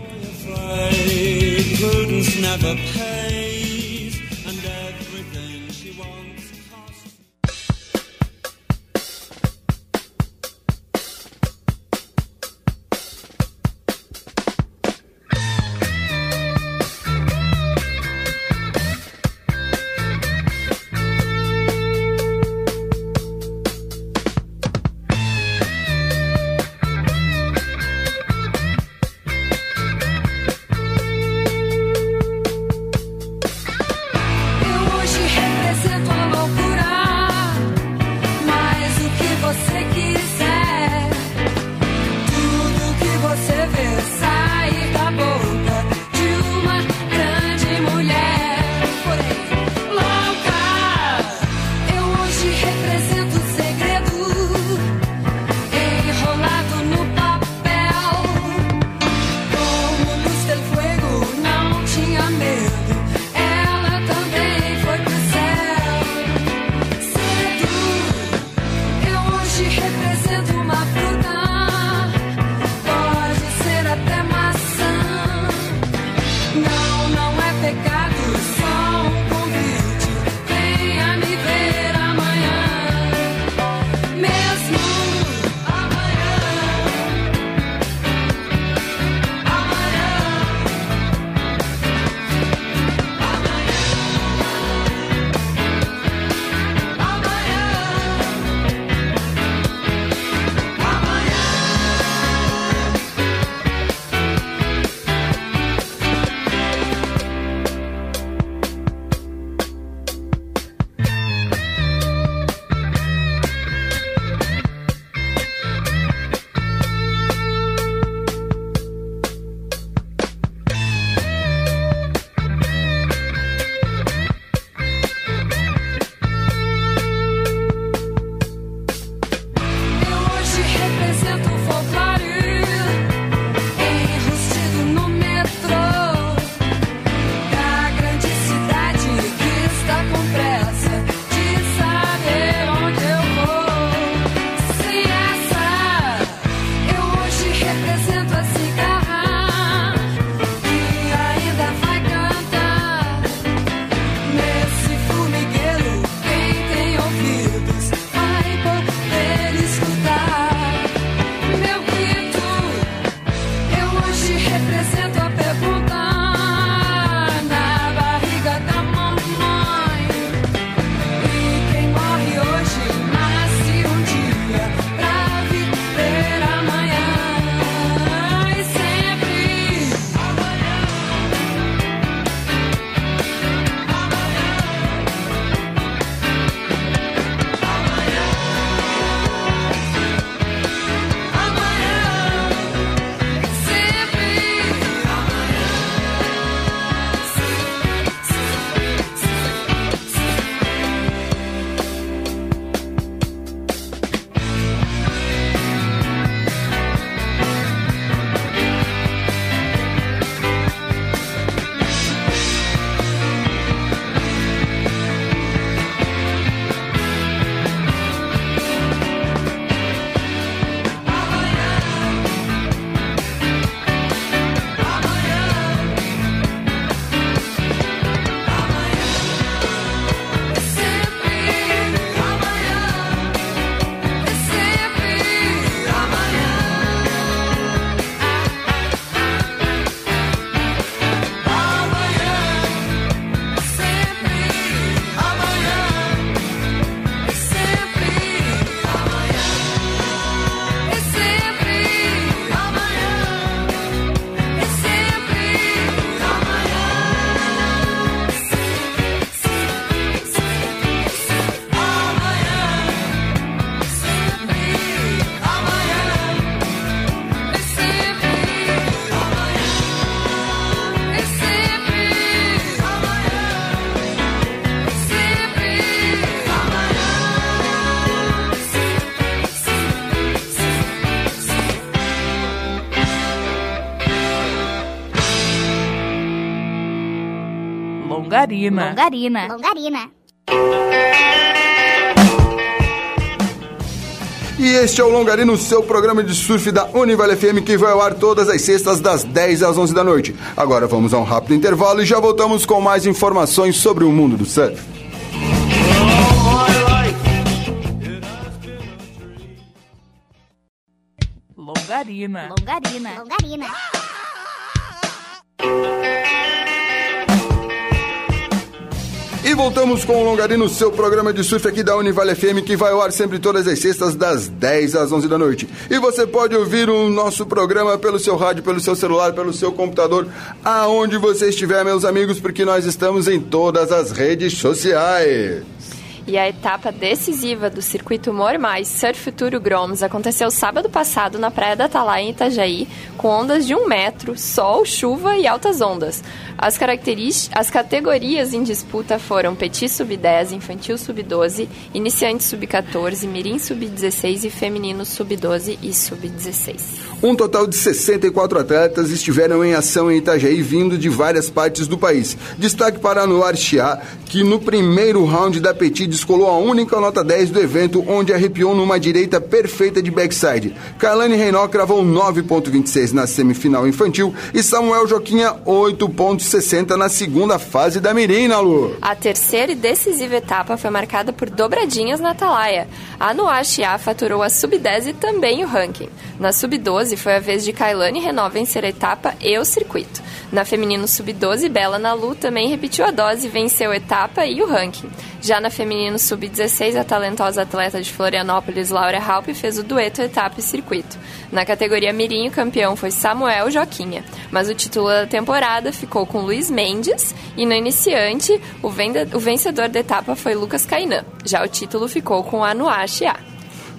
Speaker 1: Longarina.
Speaker 2: Longarina. Longarina.
Speaker 3: E este é o Longarino, seu programa de surf da Univale FM, que vai ao ar todas as sextas, das 10 às 11 da noite. Agora vamos a um rápido intervalo e já voltamos com mais informações sobre o mundo do surf.
Speaker 1: Longarina.
Speaker 2: Longarina. Longarina.
Speaker 3: Voltamos com o Longarino, seu programa de surf aqui da Univale FM, que vai ao ar sempre todas as sextas, das 10 às 11 da noite. E você pode ouvir o nosso programa pelo seu rádio, pelo seu celular, pelo seu computador, aonde você estiver, meus amigos, porque nós estamos em todas as redes sociais.
Speaker 4: E a etapa decisiva do circuito More Mais Surf Futuro Groms aconteceu sábado passado na Praia da Atalaia, em Itajaí, com ondas de um metro, sol, chuva e altas ondas. As, as categorias em disputa foram Petit Sub-10, Infantil Sub-12, Iniciante Sub-14, Mirim Sub-16 e Feminino Sub-12 e Sub-16.
Speaker 3: Um total de 64 atletas estiveram em ação em Itajaí, vindo de várias partes do país. Destaque para Anuar Chia, que no primeiro round da Petit descolou a única nota 10 do evento, onde arrepiou numa direita perfeita de backside. Kailane Reinó cravou 9.26 na semifinal infantil e Samuel Joquinha 8.60 na segunda fase da Mirim, Nalu.
Speaker 4: A terceira e decisiva etapa foi marcada por dobradinhas na Atalaia. A Chia faturou a sub-10 e também o ranking. Na sub-12 foi a vez de Kailane Renault vencer a etapa e o circuito. Na feminino sub-12, Bela Nalu também repetiu a dose venceu a etapa e o ranking. Já na feminino sub-16, a talentosa atleta de Florianópolis, Laura Halpe, fez o dueto etapa e circuito. Na categoria mirim, o campeão foi Samuel Joquinha, mas o título da temporada ficou com Luiz Mendes e no iniciante, o, venda- o vencedor da etapa foi Lucas Cainan. Já o título ficou com a Anuashia.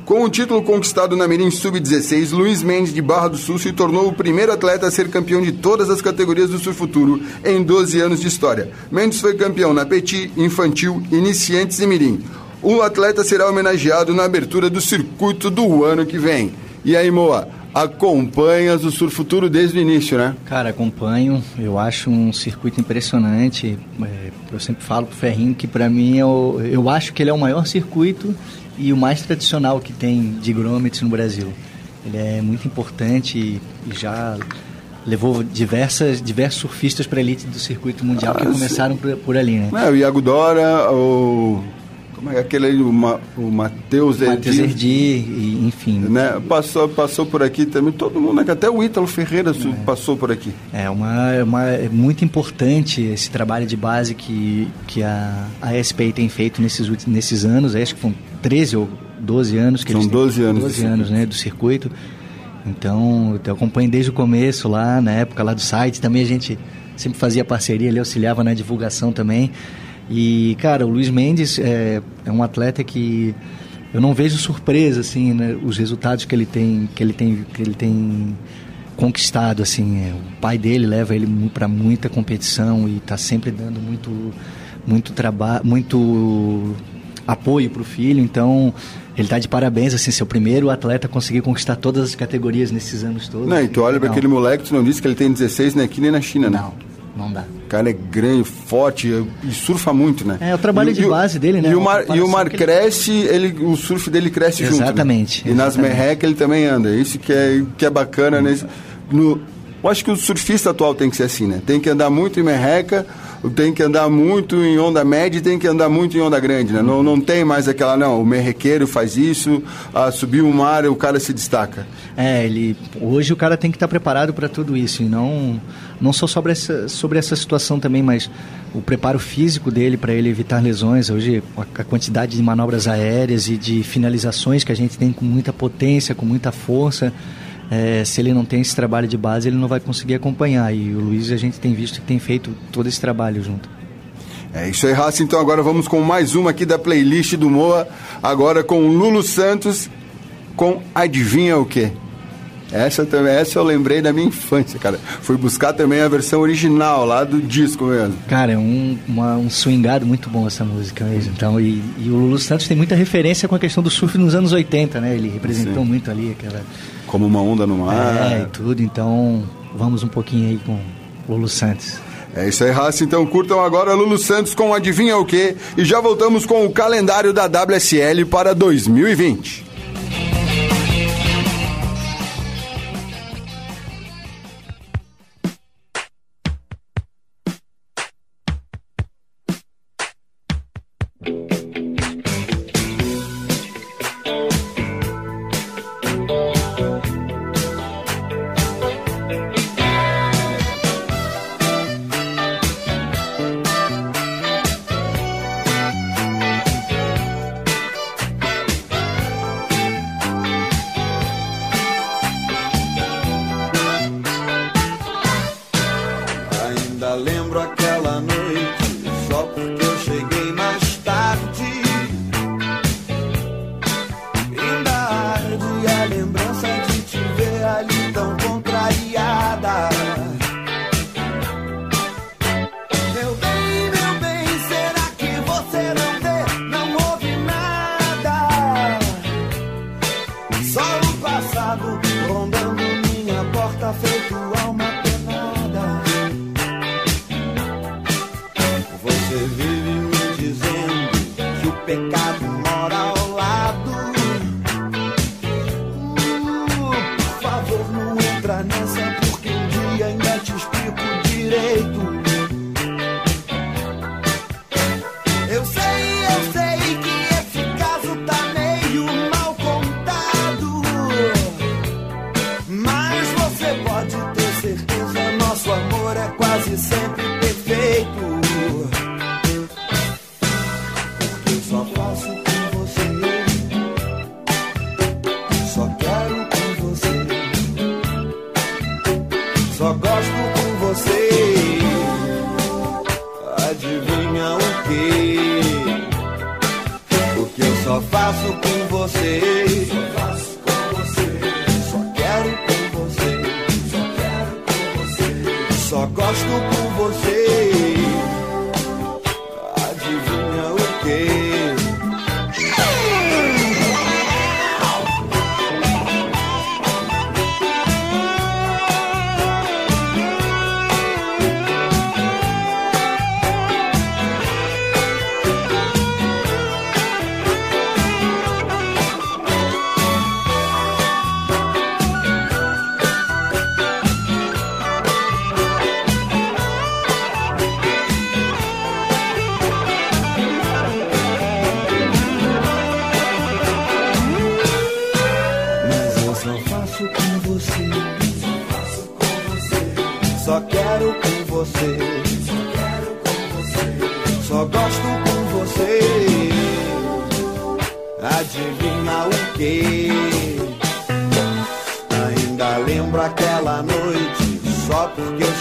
Speaker 3: Com o título conquistado na Mirim Sub-16, Luiz Mendes de Barra do Sul se tornou o primeiro atleta a ser campeão de todas as categorias do Surf Futuro em 12 anos de história. Mendes foi campeão na Petit, Infantil, Iniciantes e Mirim. O atleta será homenageado na abertura do circuito do ano que vem. E aí, Moa, acompanhas o Sur Futuro desde o início, né?
Speaker 5: Cara, acompanho. Eu acho um circuito impressionante. É, eu sempre falo pro Ferrinho que para mim eu, eu acho que ele é o maior circuito e o mais tradicional que tem de grômetros no Brasil. Ele é muito importante e, já levou diversas, diversos surfistas para elite do circuito mundial que
Speaker 3: Ah,
Speaker 5: começaram por, por ali, né?
Speaker 3: É, o Iago Dora, o. Como é aquele aí, o, Ma, o Matheus
Speaker 5: Matheus
Speaker 3: Erdi,
Speaker 5: Erdi, e, enfim.
Speaker 3: né? Passou, passou por aqui também, todo mundo, né? até o Ítalo Ferreira su- passou por aqui.
Speaker 5: É, uma, é uma, é muito importante esse trabalho de base que, que a, a SPI tem feito nesses, nesses anos. Acho que foram 13 ou 12 anos que
Speaker 3: São
Speaker 5: eles têm-
Speaker 3: 12 anos
Speaker 5: 12
Speaker 3: do
Speaker 5: anos né, do circuito. Então, eu acompanho desde o começo lá, na época lá do site. Também a gente sempre fazia parceria, ele auxiliava na divulgação também. E, cara, o Luiz Mendes é, é um atleta que eu não vejo surpresa, assim, né, os resultados que ele tem, que ele tem, que ele tem conquistado, assim. é, o pai dele leva ele para muita competição e está sempre dando muito, muito trabalho, muito apoio para o filho. Então, ele está de parabéns, assim, ser o primeiro atleta a conseguir conquistar todas as categorias nesses anos todos.
Speaker 3: Não, e tu olha para aquele moleque, tu não disse que ele tem 16 nem aqui nem na China, né?
Speaker 5: Não, não dá.
Speaker 3: O cara é grande, forte e surfa muito, né?
Speaker 5: É, o trabalho
Speaker 3: E-
Speaker 5: de
Speaker 3: e o-
Speaker 5: base dele, né?
Speaker 3: E o mar, e o mar
Speaker 5: ele-
Speaker 3: cresce, ele, o surf dele cresce junto. né?
Speaker 5: Exatamente,
Speaker 3: E nas
Speaker 5: exatamente.
Speaker 3: merrecas ele também anda. Isso que é, que é bacana nesse. No, eu acho que o surfista atual tem que ser assim, né? Tem que andar muito em merreca, tem que andar muito em onda média e tem que andar muito em onda grande, né? Não, não tem mais aquela, não, o merrequeiro faz isso, a subir o mar o cara se destaca.
Speaker 5: É, ele hoje o cara tem que estar preparado para tudo isso e não não só sobre essa sobre essa situação também, mas o preparo físico dele para ele evitar lesões. Hoje a quantidade de manobras aéreas e de finalizações que a gente tem com muita potência, com muita força, é, se ele não tem esse trabalho de base, ele não vai conseguir acompanhar. E o Luiz a gente tem visto que tem feito todo esse trabalho junto.
Speaker 3: É isso aí, Raça. Então agora vamos com mais uma aqui da playlist do Moa. Agora com o Lulu Santos, com Adivinha o quê? Essa também, essa eu lembrei da minha infância, cara. Fui buscar também a versão original lá do disco mesmo.
Speaker 5: Cara, é um, uma- um swingado muito bom essa música mesmo. Então, e, e o Lulu Santos tem muita referência com a questão do surf nos anos 80, né? Ele representou
Speaker 3: Sim.
Speaker 5: muito ali aquela.
Speaker 3: Como uma onda no mar.
Speaker 5: É, e tudo. Então, vamos um pouquinho aí com Lulu Santos.
Speaker 3: É isso aí, Raça. Então curtam agora Lulu Santos com Adivinha o quê? E já voltamos com o calendário da WSL para 2020.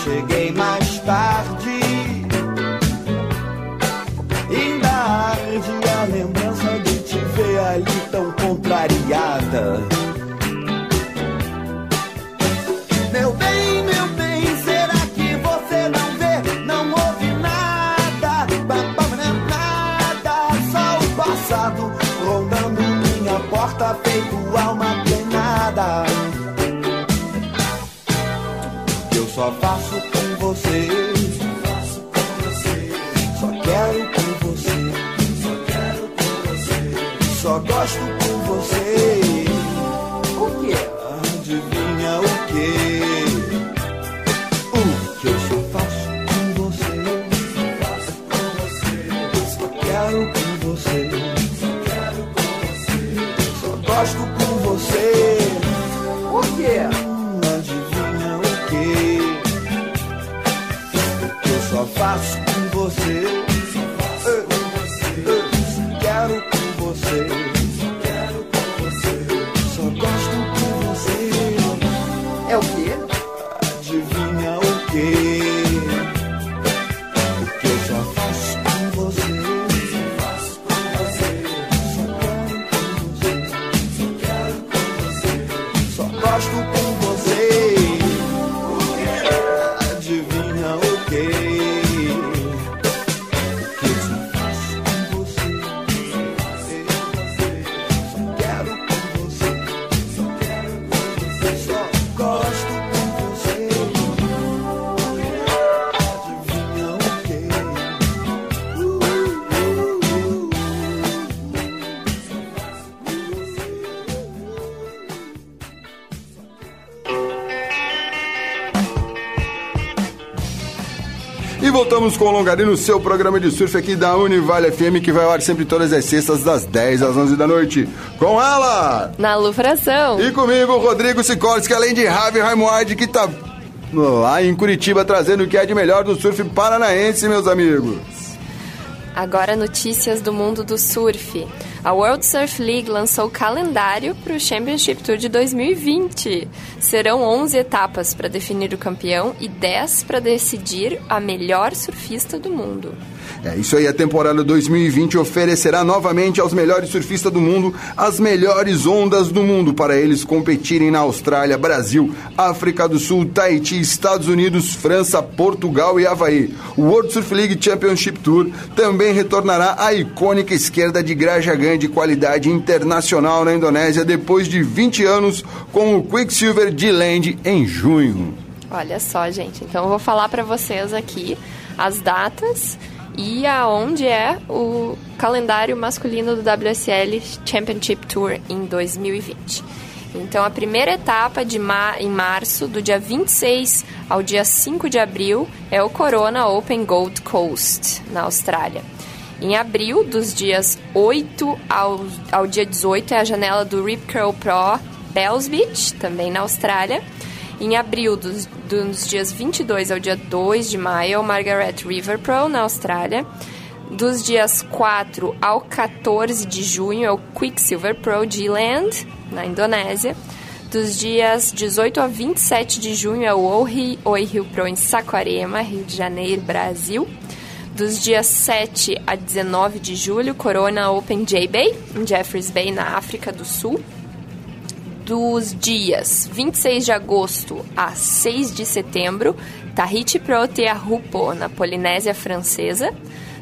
Speaker 10: Cheguei mais tarde. Ainda arde a lembrança de te ver ali tão contrariada. Meu bem, meu bem, será que você não vê? Não ouve nada,
Speaker 13: nada, só o passado rondando minha porta, feito alma
Speaker 3: Voltamos com o Longarino, seu programa de surf aqui da Univale FM, que vai ao ar sempre todas as sextas, das 10 às 11 da noite. Com ela!
Speaker 4: Na Lufração.
Speaker 3: E comigo, Rodrigo Sikorski, além de Ravi Raimuard, que tá lá em Curitiba trazendo o que é de melhor do surf paranaense, meus amigos.
Speaker 4: Agora notícias do mundo do surf. A World Surf League lançou o calendário para o Championship Tour de 2020. Serão 11 etapas para definir o campeão e 10 para decidir a melhor surfista do mundo.
Speaker 3: É isso aí, a temporada 2020 oferecerá novamente aos melhores surfistas do mundo as melhores ondas do mundo para eles competirem na Austrália, Brasil, África do Sul, Tahiti, Estados Unidos, França, Portugal e Havaí. O World Surf League Championship Tour também retornará à icônica esquerda de Grajagan de qualidade internacional na Indonésia depois de 20 anos com o Quicksilver de Land em junho.
Speaker 4: Olha só, gente. Então eu vou falar para vocês aqui as datas e aonde é o calendário masculino do WSL Championship Tour em 2020. Então a primeira etapa de ma em março, do dia 26 ao dia 5 de abril, é o Corona Open Gold Coast, na Austrália. Em abril, dos dias 8 ao, ao dia 18, é a janela do Rip Curl Pro Bells Beach, também na Austrália. Em abril, dos, dos dias 22 ao dia 2 de maio, é Margaret River Pro, na Austrália. Dos dias 4 ao 14 de junho, é o Quicksilver Pro G-Land, na Indonésia. Dos dias 18 a 27 de junho, é o Ohi Oihil Pro em Saquarema, Rio de Janeiro, Brasil. Dos dias 7 a 19 de julho, Corona Open J-Bay, em Jeffreys Bay, na África do Sul dos dias 26 de agosto a 6 de setembro, Tahiti Pro Teahupo, na Polinésia Francesa.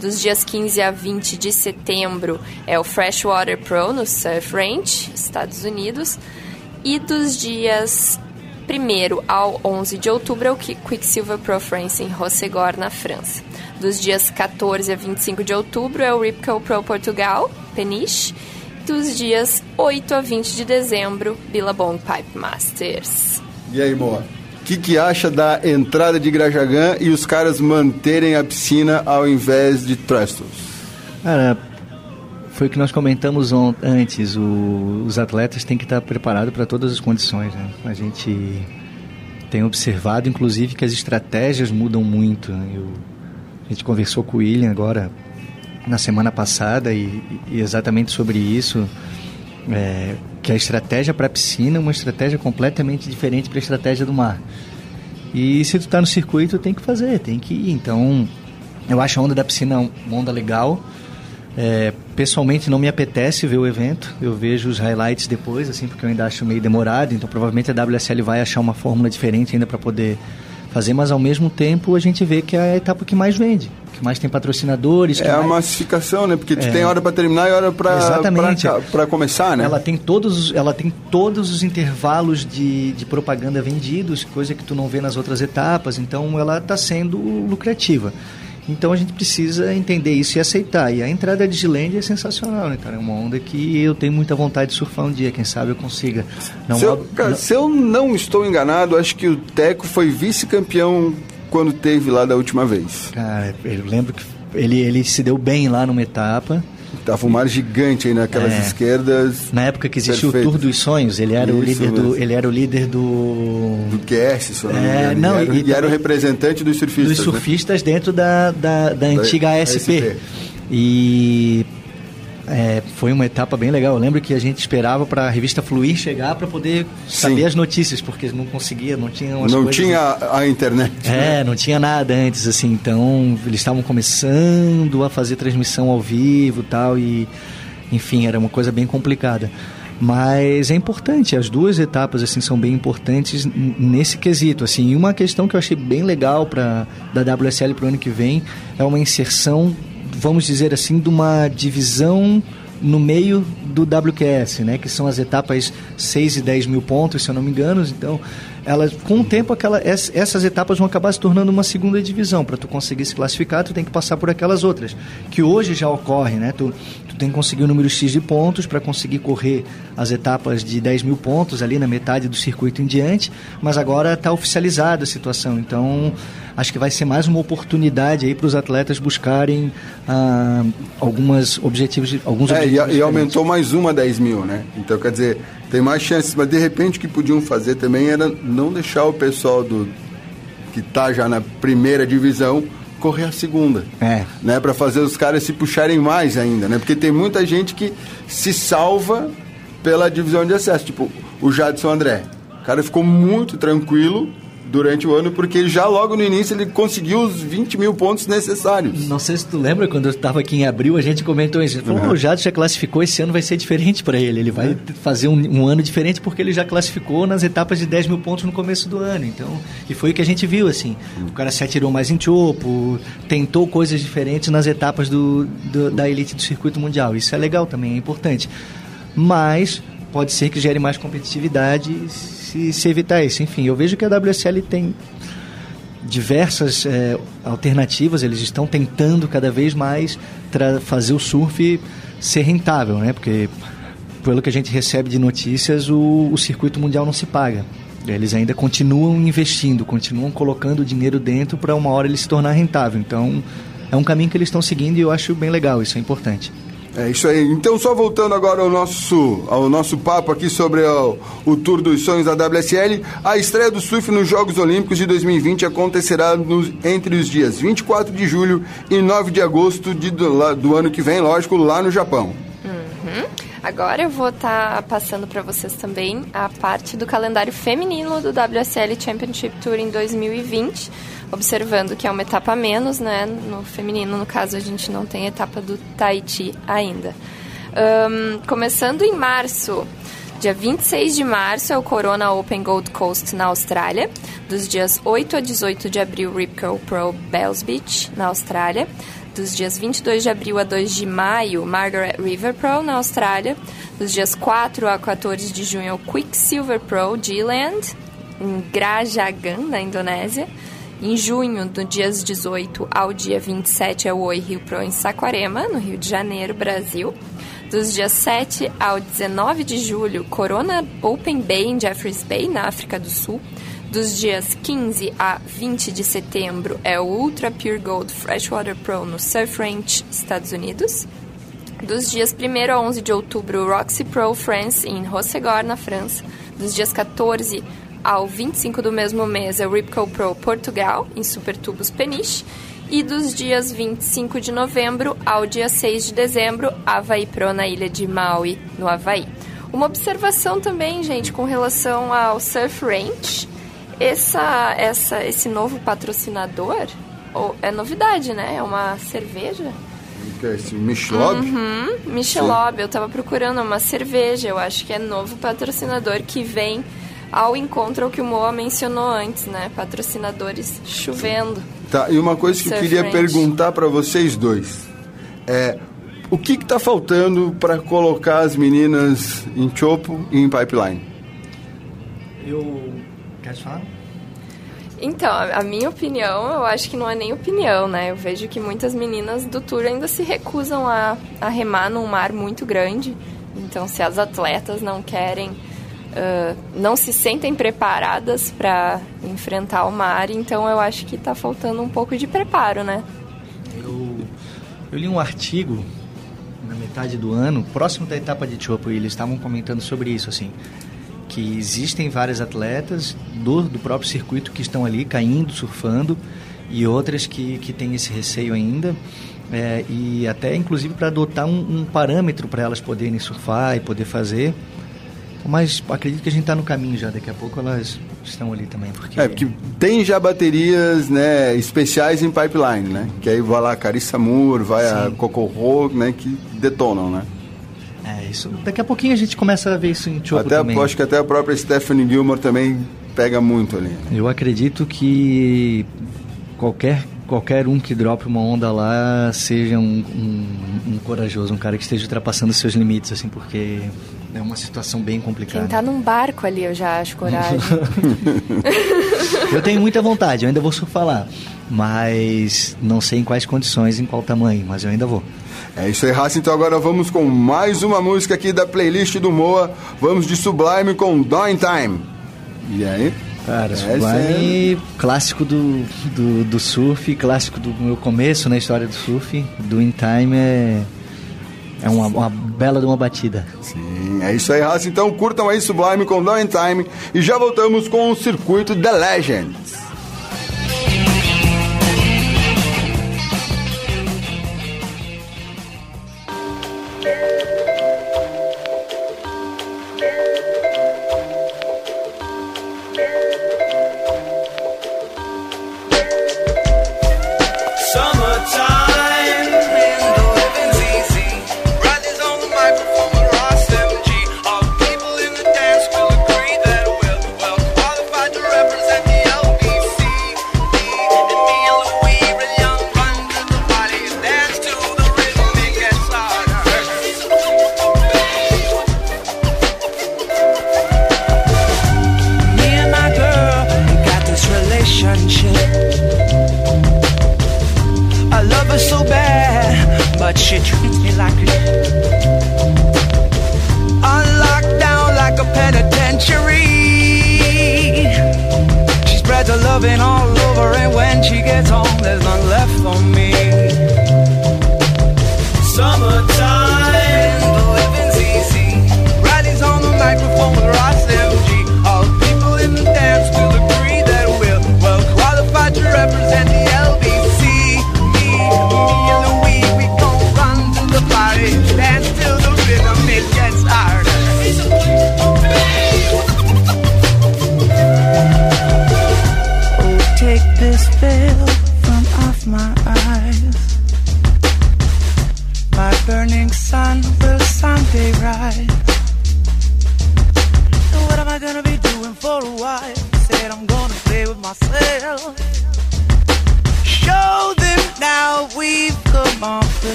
Speaker 4: Dos dias 15 a 20 de setembro é o Freshwater Pro no Surf Range, Estados Unidos. E dos dias 1 ao 11 de outubro é o Quicksilver Pro France em Rossegor, na França. Dos dias 14 a 25 de outubro é o Ripco Pro Portugal, Peniche dos dias 8 a 20 de dezembro, Billabong Pipe Masters.
Speaker 3: E aí, Moa? O que, que acha da entrada de Grajagan e os caras manterem a piscina ao invés de Trestles?
Speaker 5: Cara, foi o que nós comentamos antes. o- os atletas têm que estar preparados para todas as condições. Né? A gente tenho observado, inclusive, que as estratégias mudam muito. né? Eu- a gente conversou com o William agora na semana passada e, e exatamente sobre isso, é, que a estratégia para a piscina é uma estratégia completamente diferente para a estratégia do mar. E se tu está no circuito, tem que fazer, tem que ir. Então, eu acho a onda da piscina uma onda legal. É, pessoalmente não me apetece ver o evento, eu vejo os highlights depois, assim, porque eu ainda acho meio demorado, então provavelmente a WSL vai achar uma fórmula diferente ainda para poder fazer, mas ao mesmo tempo a gente vê que é a etapa que mais vende, que mais tem patrocinadores. que
Speaker 3: É a
Speaker 5: mais-
Speaker 3: massificação, né? Porque tu
Speaker 5: É.
Speaker 3: tem hora pra terminar e hora pra começar, né?
Speaker 5: Ela tem todos, os- ela tem todos os intervalos de, de propaganda vendidos, coisa que tu não vê nas outras etapas, então ela está sendo lucrativa. Então a gente precisa entender isso e aceitar. E a entrada de Gilândia é sensacional, né, cara? É uma onda que eu tenho muita vontade de surfar um dia, quem sabe eu consiga. Não,
Speaker 3: se, eu, cara,
Speaker 5: não-
Speaker 3: se eu não estou enganado, acho que o Teco foi vice-campeão quando teve lá da última vez.
Speaker 5: Cara, eu lembro que ele, ele se deu bem lá numa etapa.
Speaker 3: Tava um mar gigante aí naquelas
Speaker 5: É.
Speaker 3: esquerdas.
Speaker 5: Na época que existia
Speaker 3: Perfeito.
Speaker 5: o Tour dos Sonhos, ele era o
Speaker 3: Isso
Speaker 5: líder do.
Speaker 3: mesmo.
Speaker 5: Ele era o líder do.
Speaker 3: Do se não me
Speaker 5: É,
Speaker 3: engano.
Speaker 5: não,
Speaker 3: e, era,
Speaker 5: e
Speaker 3: e era o representante dos surfistas.
Speaker 5: dos
Speaker 3: né?
Speaker 5: surfistas dentro da, da, da antiga ASP.
Speaker 3: ASP.
Speaker 5: E é, foi uma etapa bem legal. Eu lembro que a gente esperava para a revista Fluir chegar para poder saber as notícias, porque não conseguia, não tinha
Speaker 3: Não
Speaker 5: coisas-
Speaker 3: tinha a, a internet. né?
Speaker 5: É, não tinha nada antes, assim, então eles estavam começando a fazer transmissão ao vivo e tal, e enfim, era uma coisa bem complicada. Mas é importante, as duas etapas assim são bem importantes nesse quesito, assim. E uma questão que eu achei bem legal para da WSL para o ano que vem é uma inserção, vamos dizer assim, de uma divisão no meio do WQS, né, que são as etapas 6 e 10 mil pontos, se eu não me engano. Então, elas, com o tempo, aquela, ess- essas etapas vão acabar se tornando uma segunda divisão. Para tu conseguir se classificar, tu tem que passar por aquelas outras, que hoje já ocorre, né? Tu, tu tem que conseguir o número X de pontos para conseguir correr as etapas de 10 mil pontos ali na metade do circuito em diante, mas agora está oficializada a situação. Então, acho que vai ser mais uma oportunidade aí para os atletas buscarem ah, alguns objetivos, alguns
Speaker 3: É, e,
Speaker 5: objetivos
Speaker 3: e aumentou mais uma 10 mil, né? Então, quer dizer, tem mais chances. Mas, de repente, o que podiam fazer também era não deixar o pessoal do que tá já na primeira divisão correr a segunda.
Speaker 5: É.
Speaker 3: Né? Para fazer os caras se puxarem mais ainda, né? Porque tem muita gente que se salva pela divisão de acesso. Tipo, o Jadson André. O cara ficou muito tranquilo durante o ano, porque já logo no início ele conseguiu os 20 mil pontos necessários.
Speaker 5: Não sei se tu lembra, quando eu estava aqui em abril, a gente comentou isso. Falou,
Speaker 3: Uhum.
Speaker 5: o Jadson já classificou, esse ano vai ser diferente para ele. Ele vai fazer um, um ano diferente porque ele já classificou nas etapas de 10 mil pontos no começo do ano. Então, e foi o que a gente viu, assim. O cara se atirou mais em chopo, tentou coisas diferentes nas etapas do, do- da elite do circuito mundial. Isso é legal também, é importante. Mas pode ser que gere mais competitividade se, se evitar isso. Enfim, eu vejo que a WSL tem diversas eh, alternativas, eles estão tentando cada vez mais fazer o surf ser rentável, né? Porque pelo que a gente recebe de notícias, o, o circuito mundial não se paga. Eles ainda continuam investindo, continuam colocando dinheiro dentro para uma hora ele se tornar rentável. Então, é um caminho que eles estão seguindo e eu acho bem legal, isso é importante.
Speaker 3: É isso aí. Então, só voltando agora ao nosso, ao nosso papo aqui sobre o, o Tour dos Sonhos da WSL, a estreia do surf nos Jogos Olímpicos de 2020 acontecerá nos- entre os dias 24 de julho e 9 de agosto de- do, do ano que vem, lógico, lá no Japão.
Speaker 4: Uhum. Agora eu vou estar passando para vocês também a parte do calendário feminino do WSL Championship Tour em 2020, observando que é uma etapa a menos, né? No feminino, no caso, a gente não tem etapa do Tahiti ainda. Ahn, começando em março, dia 26 de março é o Corona Open Gold Coast na Austrália, dos dias 8 a 18 de abril Rip Curl Pro Bells Beach na Austrália, dos dias 22 de abril a 2 de maio, Margaret River Pro, na Austrália. Dos dias 4 a 14 de junho, Quicksilver Pro, G-Land, em Grajagan, na Indonésia. Em junho, do dias 18 ao dia 27, é o Oi Rio Pro, em Saquarema, no Rio de Janeiro, Brasil. Dos dias 7 ao 19 de julho, Corona Open Bay, em Jeffreys Bay, na África do Sul. Dos dias 15 a 20 de setembro é o Ultra Pure Gold Freshwater Pro no Surf Ranch, Estados Unidos. Dos dias 1 a 11 de outubro, Roxy Pro France em Rossegor, na França. Dos dias 14 ao 25 do mesmo mês é o Ripco Pro Portugal, em Supertubos Peniche. E dos dias 25 de novembro ao dia 6 de dezembro, Havaí Pro na ilha de Maui, no Havaí. Uma observação também, gente, com relação ao Surf Ranch. Essa, essa, esse novo patrocinador ou- é novidade, né? É uma cerveja.
Speaker 3: Que é esse Michelob?
Speaker 4: Uhum, Michelob, eu tava procurando uma cerveja, eu acho que é novo patrocinador que vem ao encontro ao que o Moa mencionou antes, né? Patrocinadores chovendo.
Speaker 3: Tá, e uma coisa que eu
Speaker 4: Surf
Speaker 3: queria
Speaker 4: Ranch.
Speaker 3: perguntar para vocês dois. É, o que que tá faltando para colocar as meninas em chopo e em pipeline?
Speaker 5: Eu. Quer falar?
Speaker 4: Então, a minha opinião, eu acho que não é nem opinião, né? Eu vejo que muitas meninas do Tour ainda se recusam a, a remar num mar muito grande. Então, se as atletas não querem, ah, não se sentem preparadas para enfrentar o mar, então eu acho que tá faltando um pouco de preparo, né?
Speaker 5: Eu, eu li um artigo na metade do ano, próximo da etapa de Chopo, e eles estavam comentando sobre isso, assim, que existem várias atletas do, do próprio circuito que estão ali caindo, surfando, e outras que, que têm esse receio ainda, é, e até inclusive para adotar um, um parâmetro para elas poderem surfar e poder fazer. Mas acredito que a gente está no caminho já, daqui a pouco elas estão ali também, porque...
Speaker 3: É, porque tem já baterias né, especiais em pipeline, né? Que aí vai lá a Carissa Moore, vai a Coco Rogue, né? Que detonam, né?
Speaker 5: É, isso. Daqui a pouquinho a gente começa a ver isso em Chopo
Speaker 3: Até,
Speaker 5: também.
Speaker 3: acho que até a própria Stephanie Gilmore também pega muito ali.
Speaker 5: Eu acredito que qualquer, qualquer um que drope uma onda lá seja um, um- um corajoso, um cara que esteja ultrapassando seus limites, assim, porque é uma situação bem complicada.
Speaker 4: Quem tá num barco ali, eu já acho coragem.
Speaker 5: Eu tenho muita vontade, eu ainda vou surfar lá, mas não sei em quais condições, em qual tamanho, mas eu ainda vou.
Speaker 3: É isso aí, Raça. Então agora vamos com mais uma música aqui da playlist do Moa. Vamos de Sublime com Dawn Time. E aí?
Speaker 5: Cara,
Speaker 3: Essa
Speaker 5: Sublime, clássico do, do, do surf, clássico do meu começo na história do surf, do In Time é, é uma, uma bela de uma batida.
Speaker 3: Sim, é isso aí, Raça. Então curtam aí Sublime com Dawn Time e já voltamos com o circuito The Legends.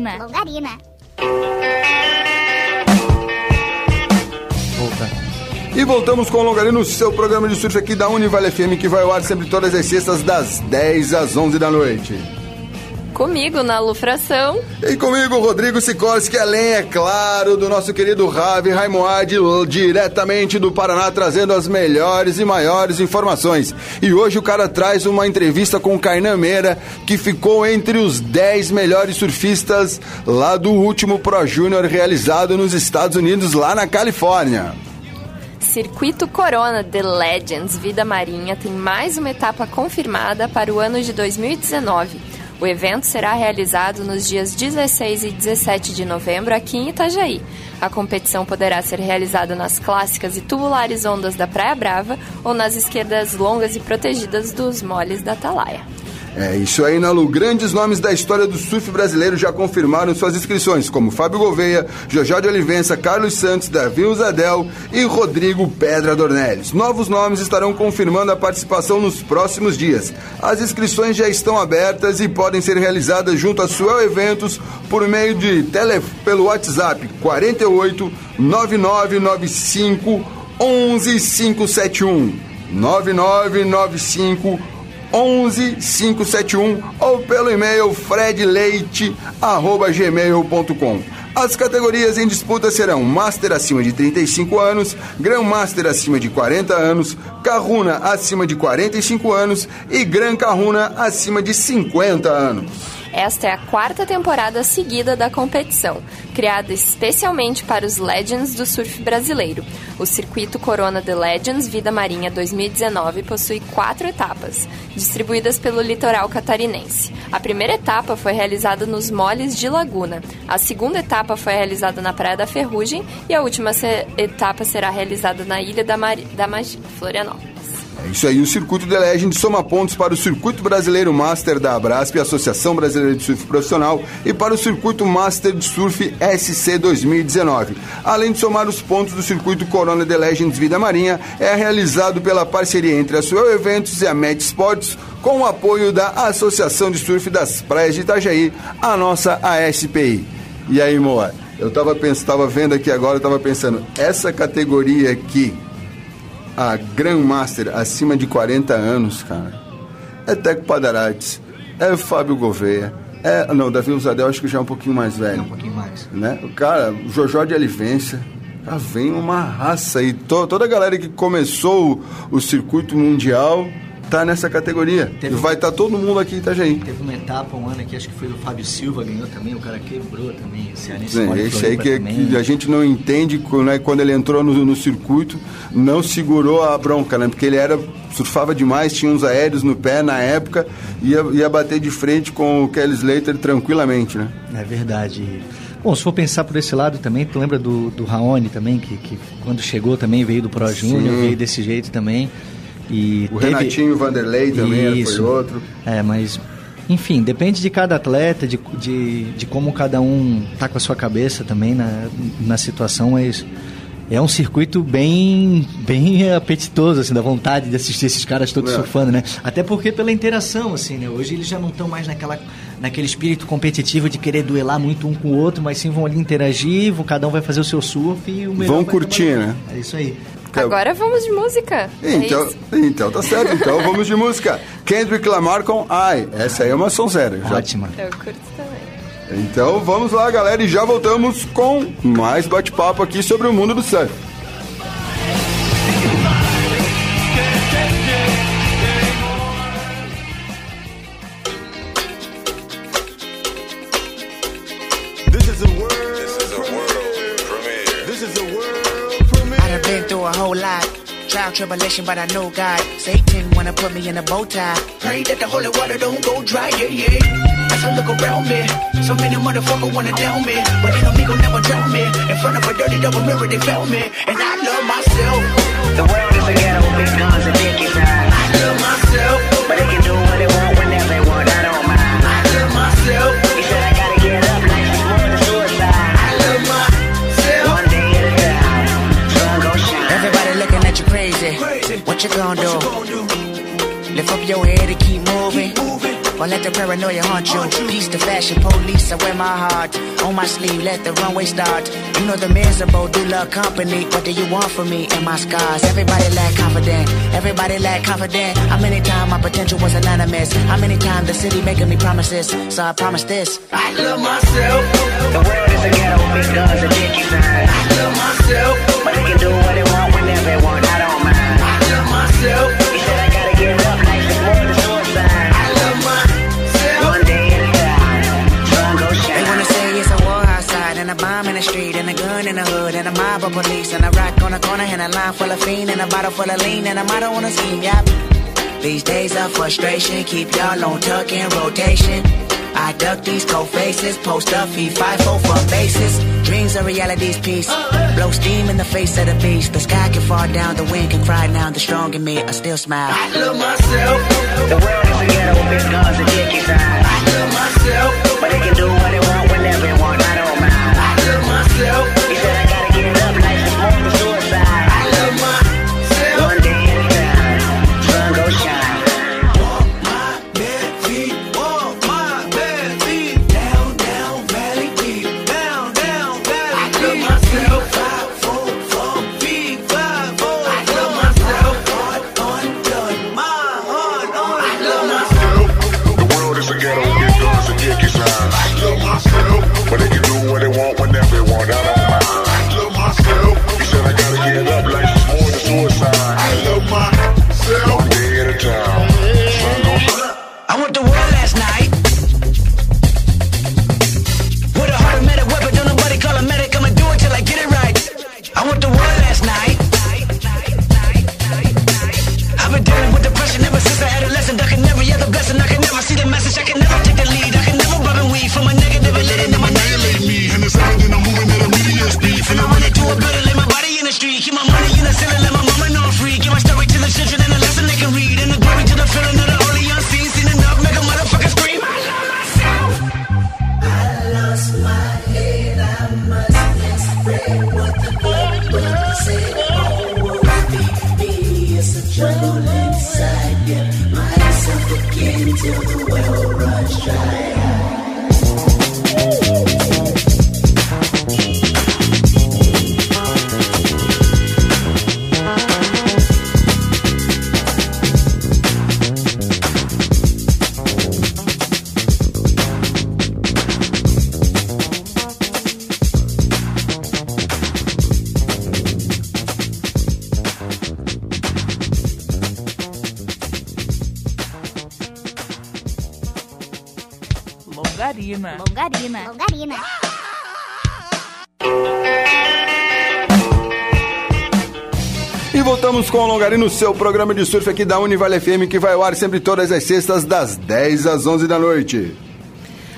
Speaker 1: Longarina.
Speaker 2: Longarina.
Speaker 5: Volta.
Speaker 3: E voltamos com o Longarino, seu programa de surf aqui da Univale FM, que vai ao ar sempre todas as sextas, das 10 às 11 da noite.
Speaker 4: Comigo na Lufração.
Speaker 3: E comigo, Rodrigo Sikorski, além, é claro, do nosso querido Ravi Raimoad, diretamente do Paraná, trazendo as melhores e maiores informações. E hoje o cara traz uma entrevista com o Kainan Meira, que ficou entre os 10 melhores surfistas lá do último Pro Júnior realizado nos Estados Unidos, lá na Califórnia.
Speaker 4: Circuito Corona The Legends Vida Marinha tem mais uma etapa confirmada para o ano de 2019. O evento será realizado nos dias 16 e 17 de novembro aqui em Itajaí. A competição poderá ser realizada nas clássicas e tubulares ondas da Praia Brava ou nas esquerdas longas e protegidas dos moles da Atalaia.
Speaker 3: É isso aí, Nalu. Grandes nomes da história do surf brasileiro já confirmaram suas inscrições, como Fábio Gouveia, Jojó de Olivença, Carlos Santos, Davi Usadel e Rodrigo Pedra Dornelles. Novos nomes estarão confirmando a participação nos próximos dias. As inscrições já estão abertas e podem ser realizadas junto a Suel Eventos por meio de tele, pelo WhatsApp 48 9995 11571 9995 11571 ou pelo e-mail fredleite@gmail.com. As categorias em disputa serão Master acima de 35 anos, Grand Master acima de 40 anos, Carruna acima de 45 anos e Gran Carruna acima de 50 anos.
Speaker 4: Esta é a quarta temporada seguida da competição, criada especialmente para os Legends do surf brasileiro. O circuito Corona The Legends Vida Marinha 2019 possui quatro etapas, distribuídas pelo litoral catarinense. A primeira etapa foi realizada nos moles de Laguna, a segunda etapa foi realizada na Praia da Ferrugem e a última etapa será realizada na Ilha da, Mari- da Magia, Florianópolis.
Speaker 3: É isso aí, o Circuito The Legend soma pontos para o Circuito Brasileiro Master da Abrasp, Associação Brasileira de Surf Profissional, e para o Circuito Master de Surf SC 2019. Além de somar os pontos do Circuito Corona The Legends Vida Marinha, é realizado pela parceria entre a Suel Eventos e a Match Sports, com o apoio da Associação de Surf das Praias de Itajaí, a nossa ASPI. E aí, Moa? Eu tava, pens tava vendo aqui agora, eu tava pensando, essa categoria aqui, a Grandmaster acima de 40 anos, cara, é Teco Padarates, é Fábio Gouveia, é. Não, Davi Usadel acho que já é um pouquinho mais velho.
Speaker 5: Um pouquinho mais.
Speaker 3: Né? O cara, o Jojó de Alivência. Já vem uma raça aí. To- toda a galera que começou o, o circuito mundial tá nessa categoria. E vai estar todo mundo aqui em Itajaí.
Speaker 5: Teve uma etapa um ano aqui, acho que foi o Fábio Silva, ganhou também, o cara quebrou também, o cearense
Speaker 3: Sim,
Speaker 5: mora em
Speaker 3: esse aí que, que a gente não entende né, quando ele entrou no, no circuito, não segurou a bronca, né? Porque ele era surfava demais, tinha uns aéreos no pé na época, ia, ia bater de frente com o Kelly Slater tranquilamente, né?
Speaker 5: É verdade. Bom, se for pensar por esse lado também, tu lembra do, do Raoni também, que, que quando chegou também veio do Pro Júnior,
Speaker 3: Sim.
Speaker 5: veio desse jeito também. E
Speaker 3: O
Speaker 5: teve-
Speaker 3: Renatinho Vanderlei também foi
Speaker 5: Isso.
Speaker 3: outro.
Speaker 5: É, mas enfim, depende de cada atleta, de, de, de como cada um tá com a sua cabeça também na, na situação, mas é um circuito bem bem apetitoso, assim, da vontade de assistir esses caras todos
Speaker 3: É.
Speaker 5: surfando, né? Até porque pela interação, assim, né? Hoje eles já não estão mais naquela naquele espírito competitivo de querer duelar muito um com o outro, mas sim vão ali interagir, cada um vai fazer o seu surf e o melhor
Speaker 3: Vão curtir, né?
Speaker 5: É isso aí.
Speaker 4: Agora vamos de música. É
Speaker 3: Então,
Speaker 4: isso?
Speaker 3: então tá certo. Então vamos de música. Kendrick Lamar com Ai. Essa aí é uma sonzeira. Já-
Speaker 5: Ótima.
Speaker 4: Eu curto também.
Speaker 3: Então vamos lá, galera, e já voltamos com mais bate-papo aqui sobre o mundo do surf.
Speaker 14: Tribulation, but I know God. Satan wanna put me in a bow tie. Pray that the holy water don't go dry, yeah, yeah. As I look around me, so many motherfuckers wanna down me. But they know me never drown me. In front of a dirty double mirror, they found me. And I love myself. The world is a ghetto, big guns What you gonna do? Lift up your head and keep moving. Or let the paranoia haunt you. Peace to fashion police, I wear my heart on my sleeve. Let the runway start. You know the miserable do love company. What do you want from me and my scars? Everybody lack confident. Everybody lack confident. How many times my potential was anonymous? How many times the city making me promises? So I promise this. I love myself. The world is a ghetto, big guns dicky. I love myself. But they can do what they want whenever they want. Myself. He said I gotta get up. Life is more than suicide. I love myself. One day at a time. Sun go shine. They wanna say it's a war outside and a bomb in the street and a gun in the hood and a mob of police and a rock on the corner and a line full of fiend and a bottle full of lean and a motto on a scheme. Yep. These days of frustration keep y'all on tuck in rotation. I duck these cold faces, post up, he five four for bases. Dreams are reality's piece. Blow steam in the face of the beast. The sky can fall down, the wind can cry now. The strong in me, I still smile. I love myself. The world is a ghetto, big guns and dicky signs. I love myself. But they can do what they want
Speaker 3: voltamos com o Longarino, seu programa de surf aqui da Univale FM, que vai ao ar sempre todas as sextas, das 10 às 11 da noite.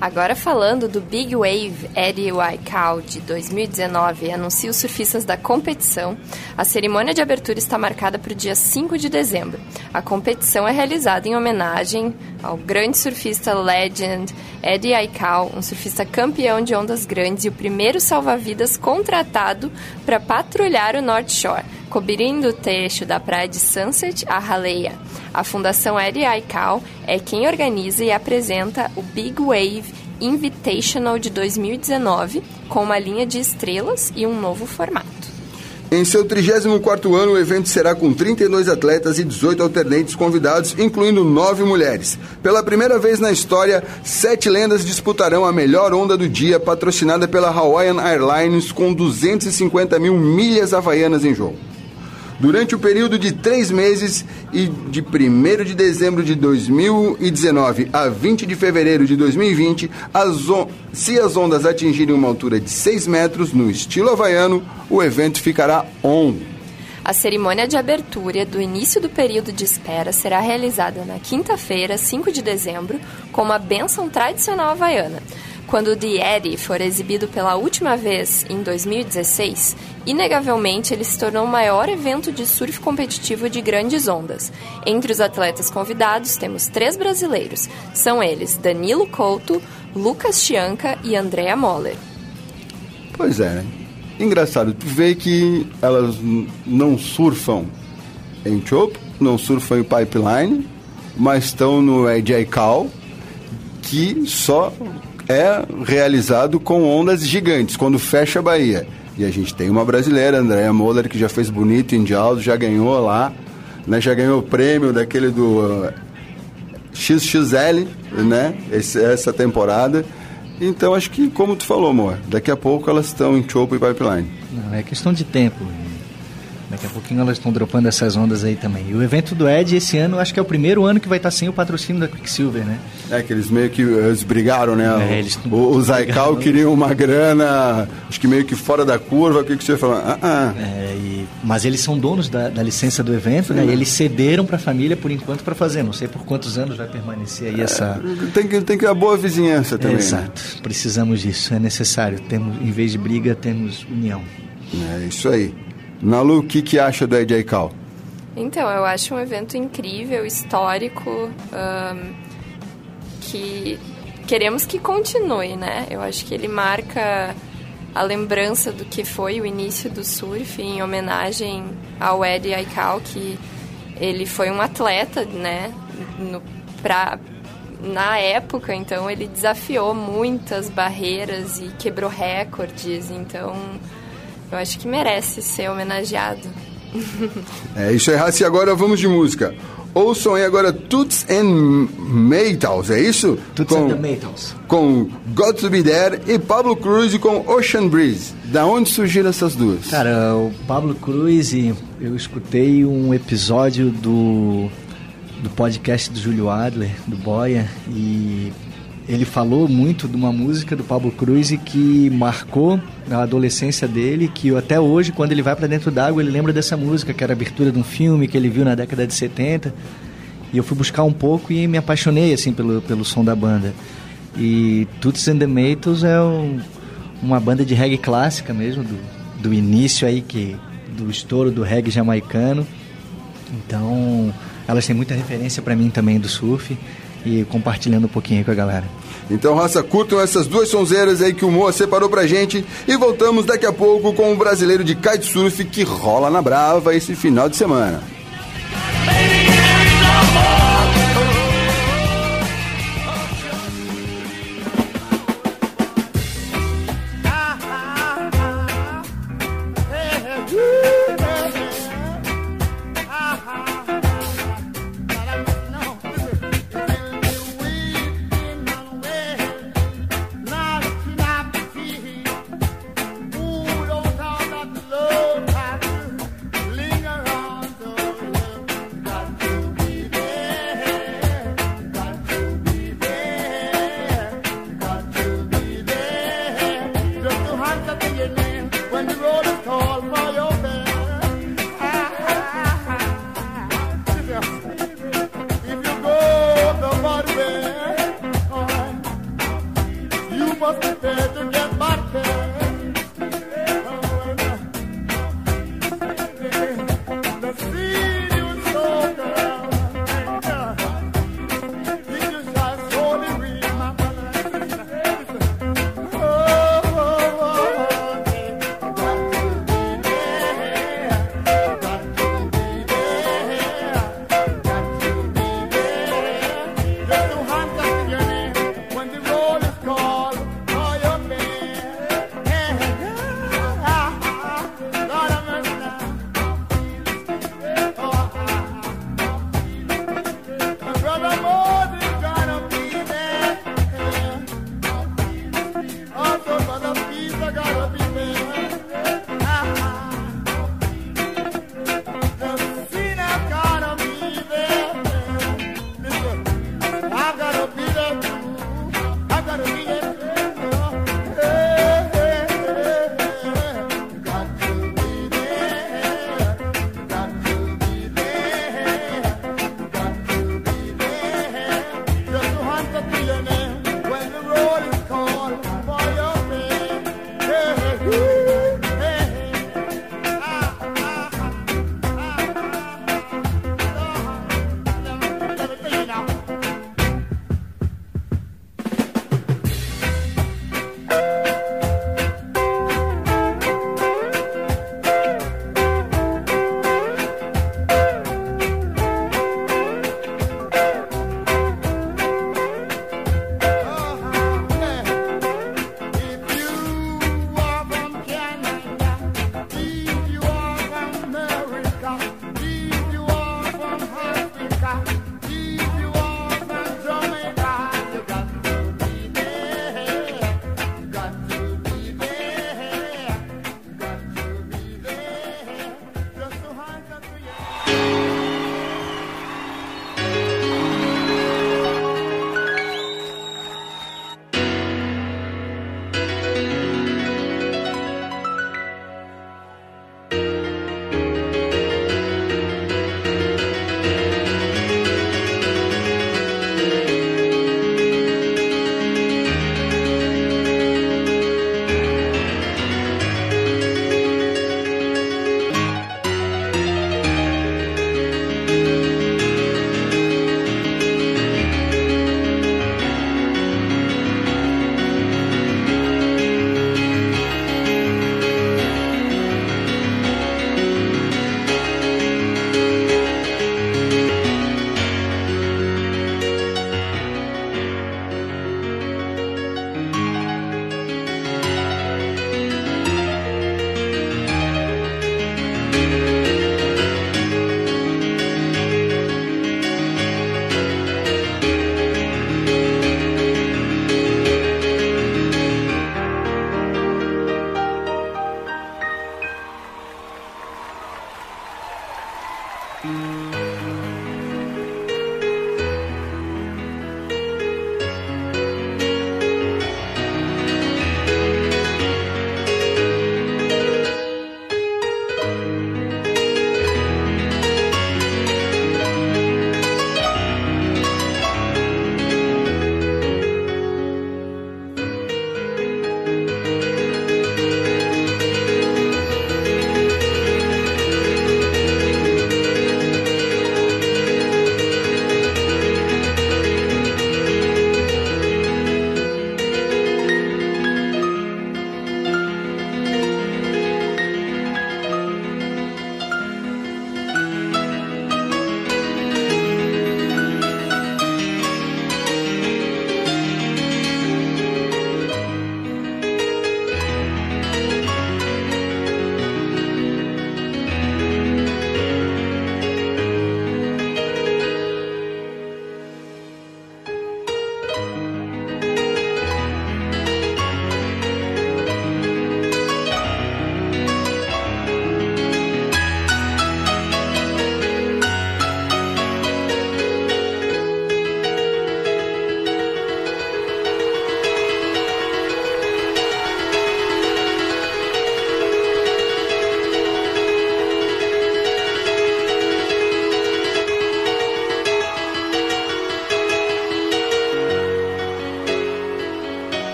Speaker 4: Agora falando do Big Wave Eddie Waikau de 2019, anuncia os surfistas da competição. A cerimônia de abertura está marcada para o dia 5 de dezembro. A competição é realizada em homenagem ao grande surfista legend Eddie Aikau, um surfista campeão de ondas grandes e o primeiro salva-vidas contratado para patrulhar o North Shore. Cobrindo o trecho da praia de Sunset a Raleia, a Fundação Aikau é quem organiza e apresenta o Big Wave Invitational de 2019, com uma linha de estrelas e um novo formato.
Speaker 3: Em seu 34º ano, o evento será com 32 atletas e 18 alternantes convidados, incluindo nove mulheres. Pela primeira vez na história, sete lendas disputarão a melhor onda do dia, patrocinada pela Hawaiian Airlines, com 250 mil milhas havaianas em jogo. Durante o período de três meses e de 1 de dezembro de 2019 a 20 de fevereiro de 2020, as se as ondas atingirem uma altura de 6 metros no estilo havaiano, o evento ficará on.
Speaker 4: A cerimônia de abertura do início do período de espera será realizada na quinta-feira, 5 de dezembro, com uma bênção tradicional havaiana. Quando The Eddie for exibido pela última vez em 2016, inegavelmente ele se tornou o maior evento de surf competitivo de grandes ondas. Entre os atletas convidados temos três brasileiros. São eles Danilo Couto, Lucas Chianca e Andrea Moller.
Speaker 3: Pois é, né? Engraçado, tu vê que elas não surfam em Chope, não surfam em Pipeline, mas estão no AJ Cal, que só é realizado com ondas gigantes, quando fecha a Bahia. E a gente tem uma brasileira, Andréa Moller, que já fez bonito em Dialdo, já ganhou lá, né? já ganhou o prêmio daquele do uh, XXL, né? Esse- essa temporada. Então acho que, como tu falou, amor, daqui a pouco elas estão em Chopo e Pipeline.
Speaker 5: Não, é questão de tempo. Daqui a pouquinho elas estão dropando essas ondas aí também. E o evento do Ed esse ano, acho que é o primeiro ano que vai estar sem o patrocínio da Quicksilver, né?
Speaker 3: É que eles meio que eles brigaram, né?
Speaker 5: É, eles
Speaker 3: o, o Zaical queria uma grana, acho que meio que fora da curva, o que, você falou? Ah, ah.
Speaker 5: É, e- mas eles são donos da, da licença do evento, né?
Speaker 3: Sim.
Speaker 5: E eles cederam para a família por enquanto para fazer. Não sei por quantos anos vai permanecer aí essa.
Speaker 3: Tem que tem que a boa vizinhança também. né?
Speaker 5: Exato. Precisamos disso. É necessário. Temos, em vez de briga, temos união.
Speaker 3: É isso aí. Nalu, o que, que acha do AJ Cal?
Speaker 4: Então, eu acho um evento incrível, histórico, ahn, que queremos que continue, né? Eu acho que ele marca a lembrança do que foi o início do surf, em homenagem ao Eddie Aikau, que ele foi um atleta, né? No, pra, na época, então, ele desafiou muitas barreiras e quebrou recordes, então eu acho que merece ser homenageado.
Speaker 3: É isso aí, Raci. Agora vamos de música. Ouçam aí agora Toots and Maytals, é isso?
Speaker 5: Toots
Speaker 3: com,
Speaker 5: and the Maytals.
Speaker 3: Com Got to Be There e Pablo Cruz com Ocean Breeze. Da onde surgiram essas duas?
Speaker 5: Cara, o Pablo Cruz, e eu escutei um episódio do, do podcast do Júlio Adler, do Boia, e ele falou muito de uma música do Pablo Cruz que marcou a adolescência dele, que até hoje, quando ele vai pra dentro d'água, ele lembra dessa música, que era a abertura de um filme que ele viu na década de 70. E eu fui buscar um pouco e me apaixonei assim pelo, pelo som da banda. E Toots and the Maytals é um- uma banda de reggae clássica mesmo, do, do início aí, que, do estouro do reggae jamaicano. Então, elas têm muita referência pra mim também do surf e compartilhando um pouquinho aí com a galera.
Speaker 3: Então, raça, curtam essas duas sonzeiras aí que o Moa separou pra gente e voltamos daqui a pouco com o brasileiro de kitesurf que rola na Brava esse final de semana.
Speaker 11: When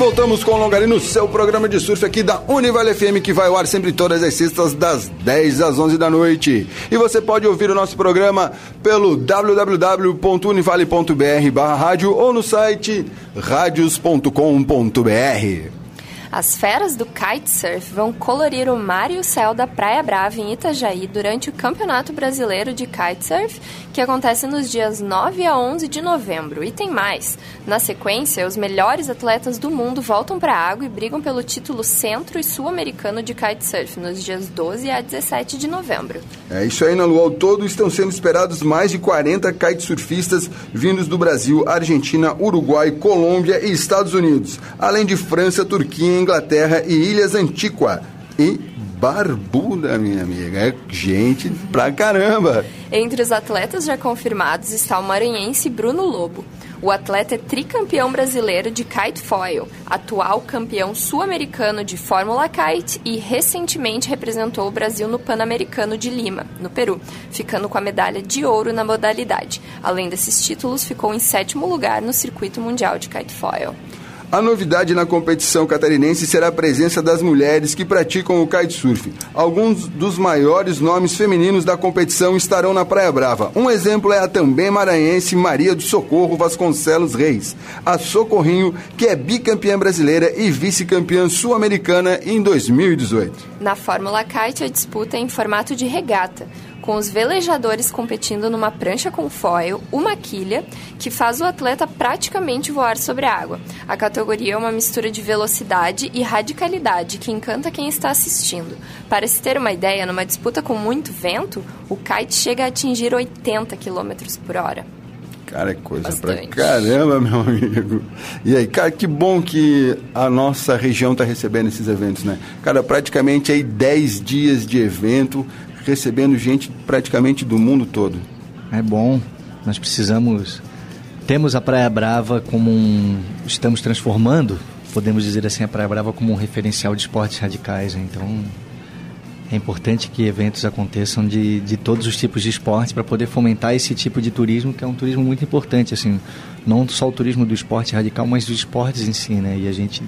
Speaker 3: voltamos com o Longarino, seu programa de surf aqui da Univale FM, que vai ao ar sempre todas as sextas, das 10 às 11 da noite. E você pode ouvir o nosso programa pelo www.univale.br barra rádio ou no site radios.com.br.
Speaker 4: As feras do kitesurf vão colorir o mar e o céu da Praia Brava em Itajaí durante o Campeonato Brasileiro de Kitesurf, que acontece nos dias 9 a 11 de novembro. E tem mais. Na sequência, os melhores atletas do mundo voltam para a água e brigam pelo título centro e sul-americano de kitesurf nos dias 12 a 17 de novembro.
Speaker 3: É isso aí, na Lua. Ao todo estão sendo esperados mais de 40 kitesurfistas vindos do Brasil, Argentina, Uruguai, Colômbia e Estados Unidos, além de França, Turquia, Inglaterra e Ilhas Antíqua. E Barbuda, minha amiga. É gente pra caramba.
Speaker 4: Entre os atletas já confirmados está o maranhense Bruno Lobo. O atleta é tricampeão brasileiro de kite foil, atual campeão sul-americano de Fórmula Kite e recentemente representou o Brasil no Pan-Americano de Lima, no Peru, ficando com a medalha de ouro na modalidade. Além desses títulos, ficou em sétimo lugar no circuito mundial de kite foil.
Speaker 3: A novidade na competição catarinense será a presença das mulheres que praticam o kitesurf. Alguns dos maiores nomes femininos da competição estarão na Praia Brava. Um exemplo é a também maranhense Maria do Socorro Vasconcelos Reis, a Socorrinho, que é bicampeã brasileira e vice-campeã sul-americana em 2018.
Speaker 4: Na Fórmula Kite, a disputa é em formato de regata, com os velejadores competindo numa prancha com foil, uma quilha, que faz o atleta praticamente voar sobre a água. A categoria é uma mistura de velocidade e radicalidade que encanta quem está assistindo. Para se ter uma ideia, numa disputa com muito vento, o kite chega a atingir 80 km por hora.
Speaker 3: Cara, é coisa pra caramba, meu amigo. E aí, cara, que bom que a nossa região tá recebendo esses eventos, né? Cara, praticamente aí 10 dias de evento, recebendo gente praticamente do mundo todo.
Speaker 5: É bom. Nós precisamos. Temos a Praia Brava como um. Estamos transformando, podemos dizer assim, a Praia Brava como um referencial de esportes radicais. né? Então, é importante que eventos aconteçam de, de todos os tipos de esportes para poder fomentar esse tipo de turismo, que é um turismo muito importante. assim Não só o turismo do esporte radical, mas dos esportes em si. Né? E a gente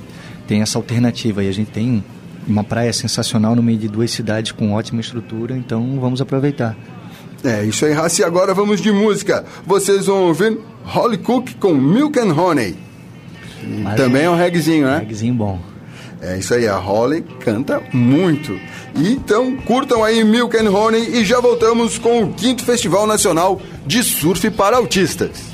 Speaker 5: tem essa alternativa. E a gente tem uma praia sensacional no meio de duas cidades com ótima estrutura, então vamos aproveitar.
Speaker 3: É isso aí, Raci. Agora vamos de música. Vocês vão ouvir Holly Cook com Milk and Honey.
Speaker 5: Mas
Speaker 3: também é um reggaezinho, né?
Speaker 5: Reggaezinho bom.
Speaker 3: É isso aí, a Holly canta muito. Então curtam aí Milk and Honey e já voltamos com o quinto Festival Nacional de Surf para Autistas.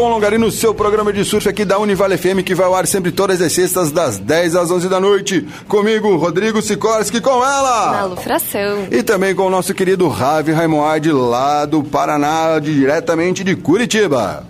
Speaker 3: Com o Longarino, seu programa de surf aqui da Univale FM, que vai ao ar sempre todas as sextas, das 10 às 11 da noite. Comigo, Rodrigo Sikorski, com ela!
Speaker 4: Na Lufração.
Speaker 3: E também com o nosso querido Ravi Raimoard, lá do Paraná, diretamente de Curitiba.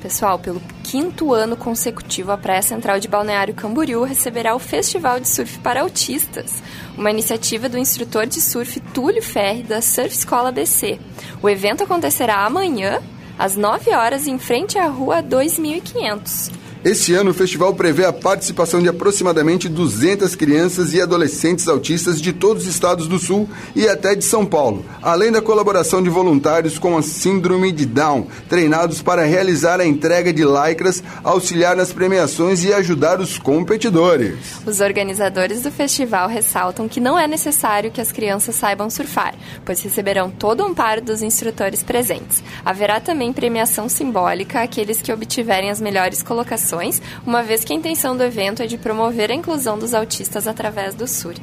Speaker 4: Pessoal, pelo quinto ano consecutivo, a Praia Central de Balneário Camboriú receberá o Festival de Surf para Autistas, uma iniciativa do instrutor de surf Túlio Ferri, da Surf Escola BC. O evento acontecerá amanhã, às 9 horas, em frente à Rua 2500.
Speaker 3: Esse ano, o festival prevê a participação de aproximadamente 200 crianças e adolescentes autistas de todos os estados do Sul e até de São Paulo, além da colaboração de voluntários com a Síndrome de Down, treinados para realizar a entrega de lycras, auxiliar nas premiações e ajudar os competidores.
Speaker 4: Os organizadores do festival ressaltam que não é necessário que as crianças saibam surfar, pois receberão todo o amparo dos instrutores presentes. Haverá também premiação simbólica àqueles que obtiverem as melhores colocações, uma vez que a intenção do evento é de promover a inclusão dos autistas através do surf.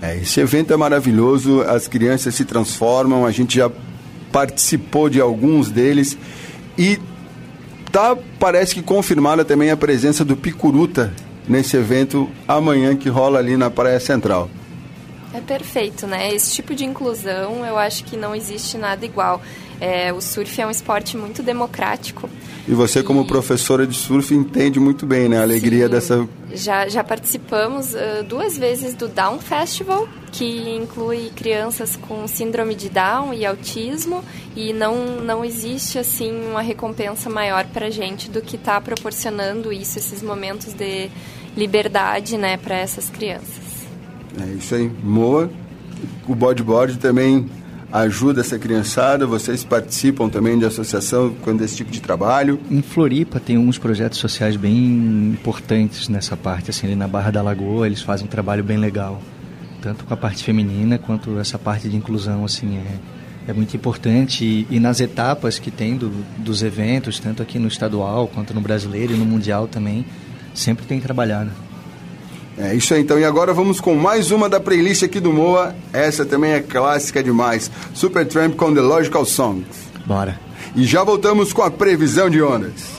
Speaker 3: É, esse evento é maravilhoso, as crianças se transformam, a gente já participou de alguns deles e tá, parece que confirmada também a presença do Picuruta nesse evento amanhã que rola ali na Praia Central.
Speaker 4: É perfeito, né? Esse tipo de inclusão eu acho que não existe nada igual. É, o surf é um esporte muito democrático.
Speaker 3: E você, como professora de surf, entende muito bem né, a alegria
Speaker 4: Sim.
Speaker 3: dessa.
Speaker 4: Já, já participamos uh, duas vezes do Down Festival, que inclui crianças com síndrome de Down e autismo, e não, não existe assim uma recompensa maior para gente do que estar proporcionando isso, esses momentos de liberdade, né, para essas crianças.
Speaker 3: É isso aí. Moa, o bodyboard também ajuda essa criançada, vocês participam também de associação com esse tipo de trabalho.
Speaker 5: Em Floripa tem uns projetos sociais bem importantes nessa parte, assim, ali na Barra da Lagoa, eles fazem um trabalho bem legal, tanto com a parte feminina quanto essa parte de inclusão, assim, é, é muito importante e, e nas etapas que tem do, dos eventos, tanto aqui no estadual quanto no brasileiro e no mundial também, sempre tem trabalhado.
Speaker 3: É isso aí, então. E agora vamos com mais uma da playlist aqui do Moa. Essa também é clássica demais. Supertramp com The Logical Songs.
Speaker 5: Bora.
Speaker 3: E já voltamos com a previsão de ondas.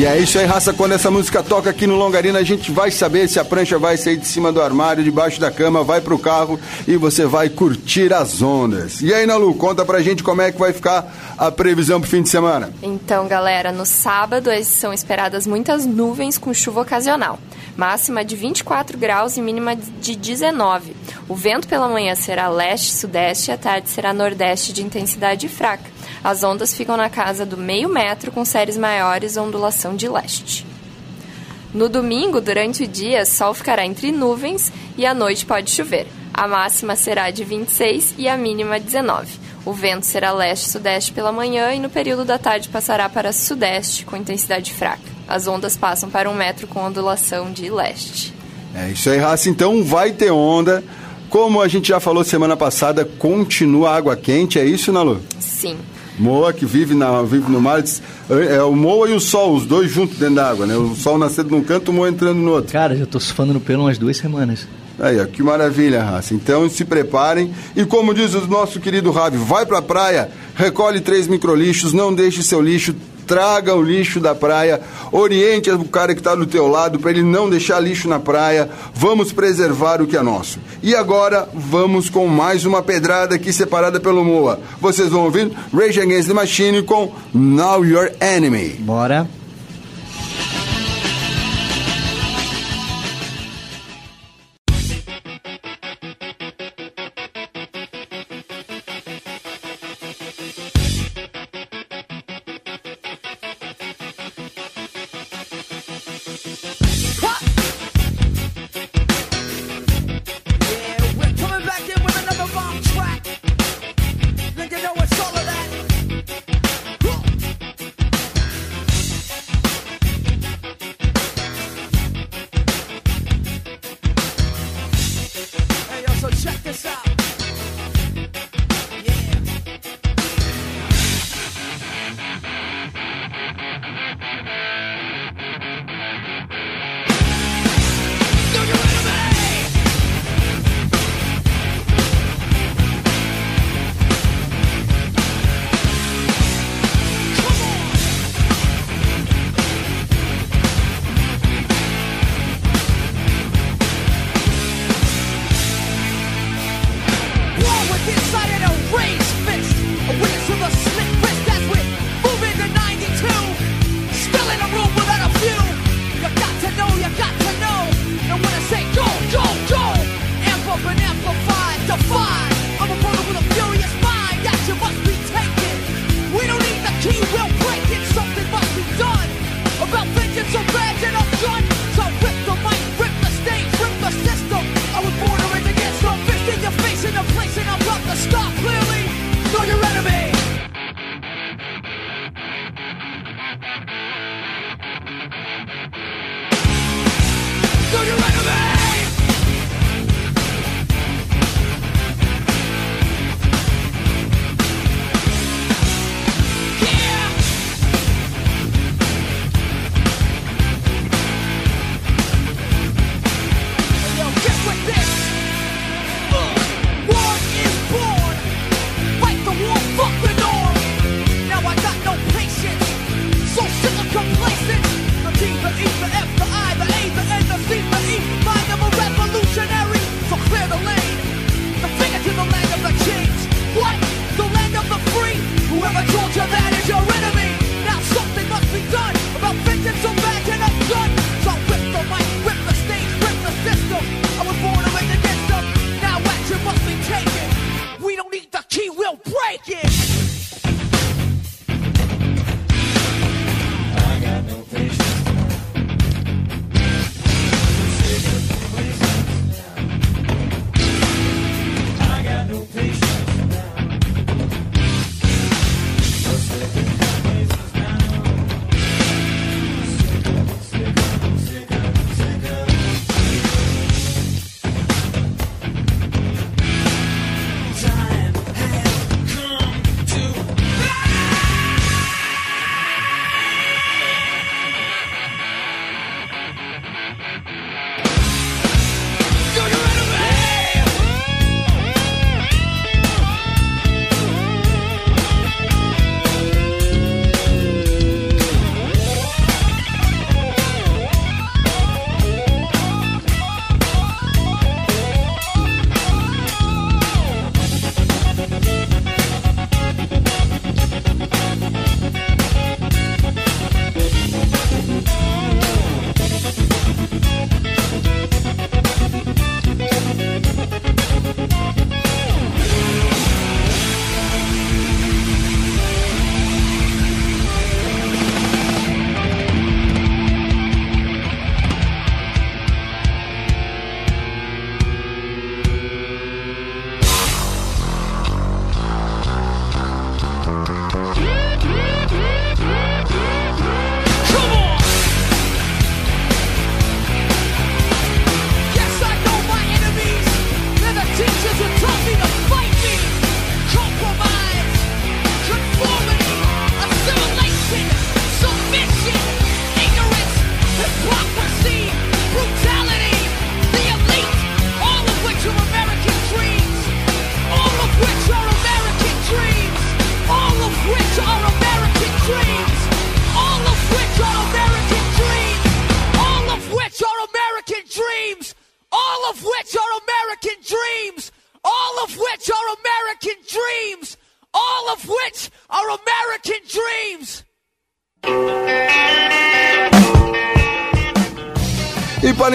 Speaker 3: E é isso aí, raça. Quando essa música toca aqui no Longarina, a gente vai saber se a prancha vai sair de cima do armário, debaixo da cama, vai pro carro e você vai curtir as ondas. E aí, Nalu, conta pra gente como é que vai ficar a previsão pro fim de semana.
Speaker 4: Então, galera, no sábado são esperadas muitas nuvens com chuva ocasional. Máxima de 24 graus e mínima de 19. O vento pela manhã será leste-sudeste e à tarde será nordeste de intensidade fraca. As ondas ficam na casa do meio metro com séries maiores ondulação de leste. No domingo, durante o dia, sol ficará entre nuvens e à noite pode chover. A máxima será de 26 e a mínima 19. O vento será leste-sudeste pela manhã e no período da tarde passará para sudeste com intensidade fraca. As ondas passam para um metro com ondulação de leste.
Speaker 3: É isso aí, raça. Então vai ter onda. Como a gente já falou semana passada, continua água quente, é isso, Nalu?
Speaker 4: Sim.
Speaker 3: Moa, que vive, na, vive no mar, diz- é o Moa e o Sol, os dois juntos dentro da água, né? O Sol nascendo num canto, o Moa entrando no outro.
Speaker 5: Cara, já tô surfando no pelo umas duas semanas.
Speaker 3: Aí, ó, que maravilha, raça. Então se preparem. E como diz o nosso querido Ravi, vai pra praia, recolhe três microlixos, não deixe seu lixo, traga o lixo da praia, oriente o cara que está do teu lado para ele não deixar lixo na praia. Vamos preservar o que é nosso. E agora vamos com mais uma pedrada aqui separada pelo Moa. Vocês vão ouvir Rage Against the Machine com Now Your Enemy.
Speaker 5: Bora.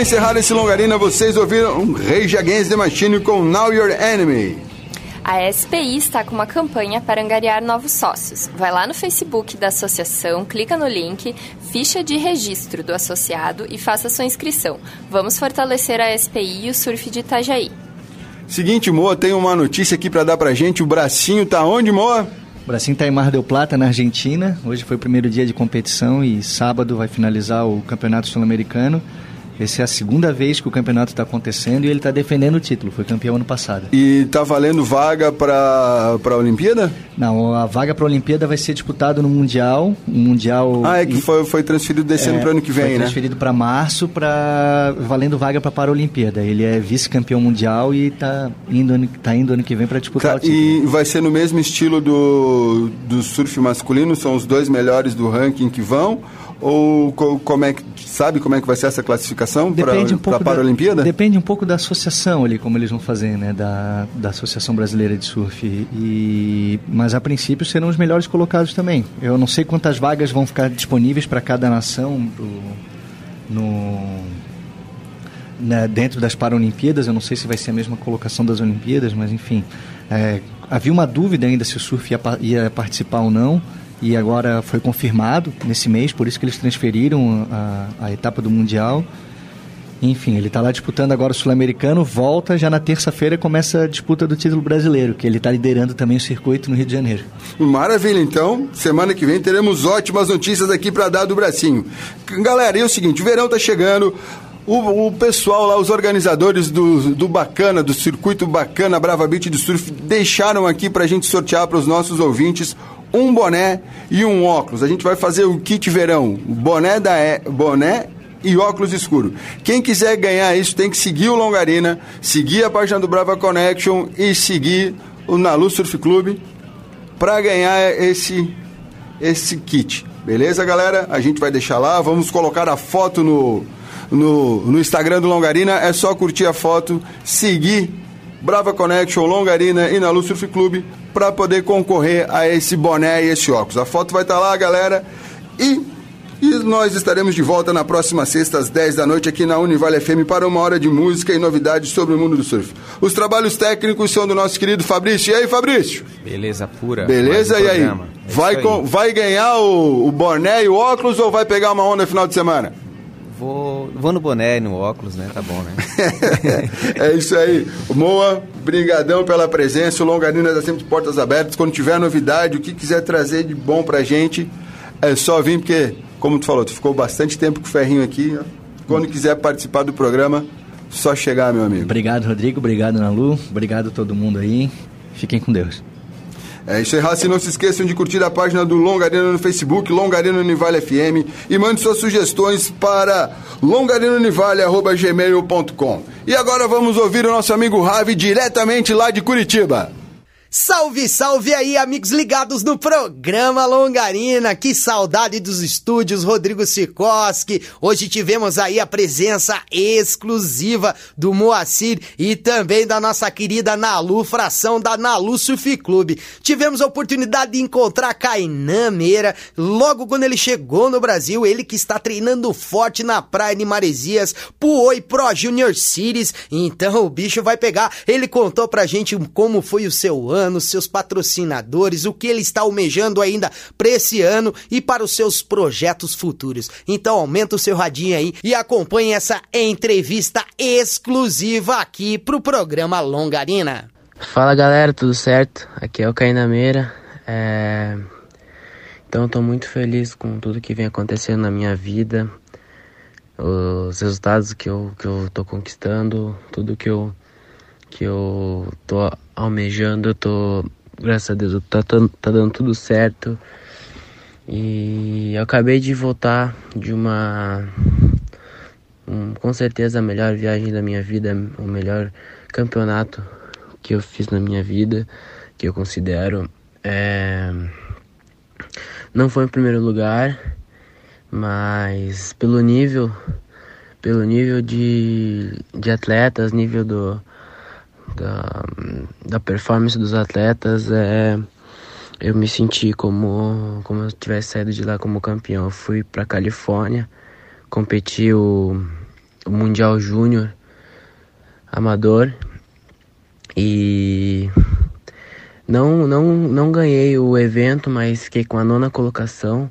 Speaker 3: Encerrar esse longarina, vocês ouviram Rage Against the Machine com Now Your Enemy.
Speaker 4: A SPI está com uma campanha para angariar novos sócios. Vai lá no Facebook da associação, clica no link, ficha de registro do associado e faça sua inscrição. Vamos fortalecer a SPI e o surf de Itajaí.
Speaker 3: Seguinte, Moa, tem uma notícia aqui para dar pra gente. O bracinho tá onde, Moa?
Speaker 5: O Bracinho tá em Mar del Plata, na Argentina. Hoje foi o primeiro dia de competição e sábado vai finalizar o Campeonato Sul-Americano. Essa é a segunda vez que o campeonato está acontecendo e ele está defendendo o título. Foi campeão ano passado.
Speaker 3: E tá valendo vaga pra, pra Olimpíada?
Speaker 5: Não, a vaga para a Olimpíada vai ser disputada no Mundial. Um mundial.
Speaker 3: Ah, é que foi, foi transferido desse ano pro ano que vem,
Speaker 5: foi
Speaker 3: né?
Speaker 5: transferido para março, para valendo vaga para a Paralimpíada. Ele é vice-campeão mundial e está indo, tá indo ano que vem para disputar
Speaker 3: Tá,
Speaker 5: o título.
Speaker 3: e vai ser no mesmo estilo do, do surf masculino? São os dois melhores do ranking que vão? Ou co- como é que sabe como é que vai ser essa classificação para
Speaker 5: um
Speaker 3: a Paralimpíada?
Speaker 5: Da, depende um pouco da associação ali, como eles vão fazer, né? Da, da Associação Brasileira de Surf. E, mas a princípio serão os melhores colocados também. Eu não sei quantas vagas vão ficar disponíveis para cada nação pro- no, né, dentro das Paralimpíadas. Eu não sei se vai ser a mesma colocação das Olimpíadas, mas enfim. É, havia uma dúvida ainda se o surf ia, ia participar ou não. E agora foi confirmado nesse mês, por isso que eles transferiram a, a etapa do Mundial. Enfim, ele está lá disputando agora o Sul-Americano, volta, já na terça-feira começa a disputa do título brasileiro, que ele está liderando também o circuito no Rio de Janeiro.
Speaker 3: Maravilha, então. Semana que vem teremos ótimas notícias aqui para dar do bracinho. Galera, e é o seguinte, o verão tá chegando. O, o pessoal lá, os organizadores do, do Bacana, do circuito Bacana Brava Beach do Surf, deixaram aqui pra gente sortear para os nossos ouvintes um boné e um óculos. A gente vai fazer o kit verão, boné da e, boné e óculos escuro. Quem quiser ganhar isso tem que seguir o Longarina, seguir a página do Brava Connection e seguir o Nalu Surf Clube para ganhar esse esse kit. Beleza, galera? A gente vai deixar lá, vamos colocar a foto no no, no Instagram do Longarina, é só curtir a foto, seguir Brava Connection, Longarina e Nalu Surf Clube para poder concorrer a esse boné e esse óculos. A foto vai estar lá, galera. E e nós estaremos de volta na próxima sexta, às 10 da noite, aqui na Univale FM, para uma hora de música e novidades sobre o mundo do surf. Os trabalhos técnicos são do nosso querido Fabrício. E aí, Fabrício?
Speaker 15: Beleza pura.
Speaker 3: Beleza? E aí?
Speaker 15: É
Speaker 3: Vai, com- vai ganhar o, o boné e o óculos ou vai pegar uma onda no final de semana?
Speaker 15: Vou, vou no boné e no óculos, né? Tá bom, né?
Speaker 3: é isso aí. Moa, brigadão pela presença. O Longarina está sempre de portas abertas. Quando tiver novidade, o que quiser trazer de bom pra gente, é só vir, porque, como tu falou, tu ficou bastante tempo com o ferrinho aqui. Quando quiser participar do programa, só chegar, meu amigo.
Speaker 5: Obrigado, Rodrigo. Obrigado, Nalu. Obrigado a todo mundo aí. Fiquem com Deus.
Speaker 3: É isso aí, raça. Não se esqueçam de curtir a página do Longarina no Facebook, Longarina Univale FM, e mande suas sugestões para longarinaunivale.gmail.com. E agora vamos ouvir o nosso amigo Ravi diretamente lá de Curitiba.
Speaker 16: Salve, salve aí, amigos ligados no programa Longarina. Que saudade dos estúdios Rodrigo Sikoski. Hoje tivemos aí a presença exclusiva do Moacir e também da nossa querida Nalu, fração da Nalu Surf Clube. Tivemos a oportunidade de encontrar Kainan Meira logo quando ele chegou no Brasil. Ele que está treinando forte na praia de Maresias, Puoi Pro Junior Series. Então o bicho vai pegar. Ele contou pra gente como foi o seu ano, seus patrocinadores, o que ele está almejando ainda para esse ano e para os seus projetos futuros. Então aumenta o seu radinho aí e acompanhe essa entrevista exclusiva aqui pro programa Longarina.
Speaker 17: Fala galera, tudo certo? Aqui é o Cainameira. É... Então tô muito feliz com tudo que vem acontecendo na minha vida, os resultados que eu, que eu conquistando, tudo que eu, que eu tô almejando, eu tô, graças a Deus, tá, tá, dando tudo certo. E eu acabei de voltar de uma um, com certeza a melhor viagem da minha vida, o melhor campeonato que eu fiz na minha vida, que eu considero. É... Não foi em primeiro lugar, mas pelo nível, pelo nível de, de atletas, nível do, da, da performance dos atletas, é, eu me senti como, como eu tivesse saído de lá como campeão. Eu fui para Califórnia, competi o, o Mundial Júnior Amador e não, não, não ganhei o evento, mas fiquei com a nona colocação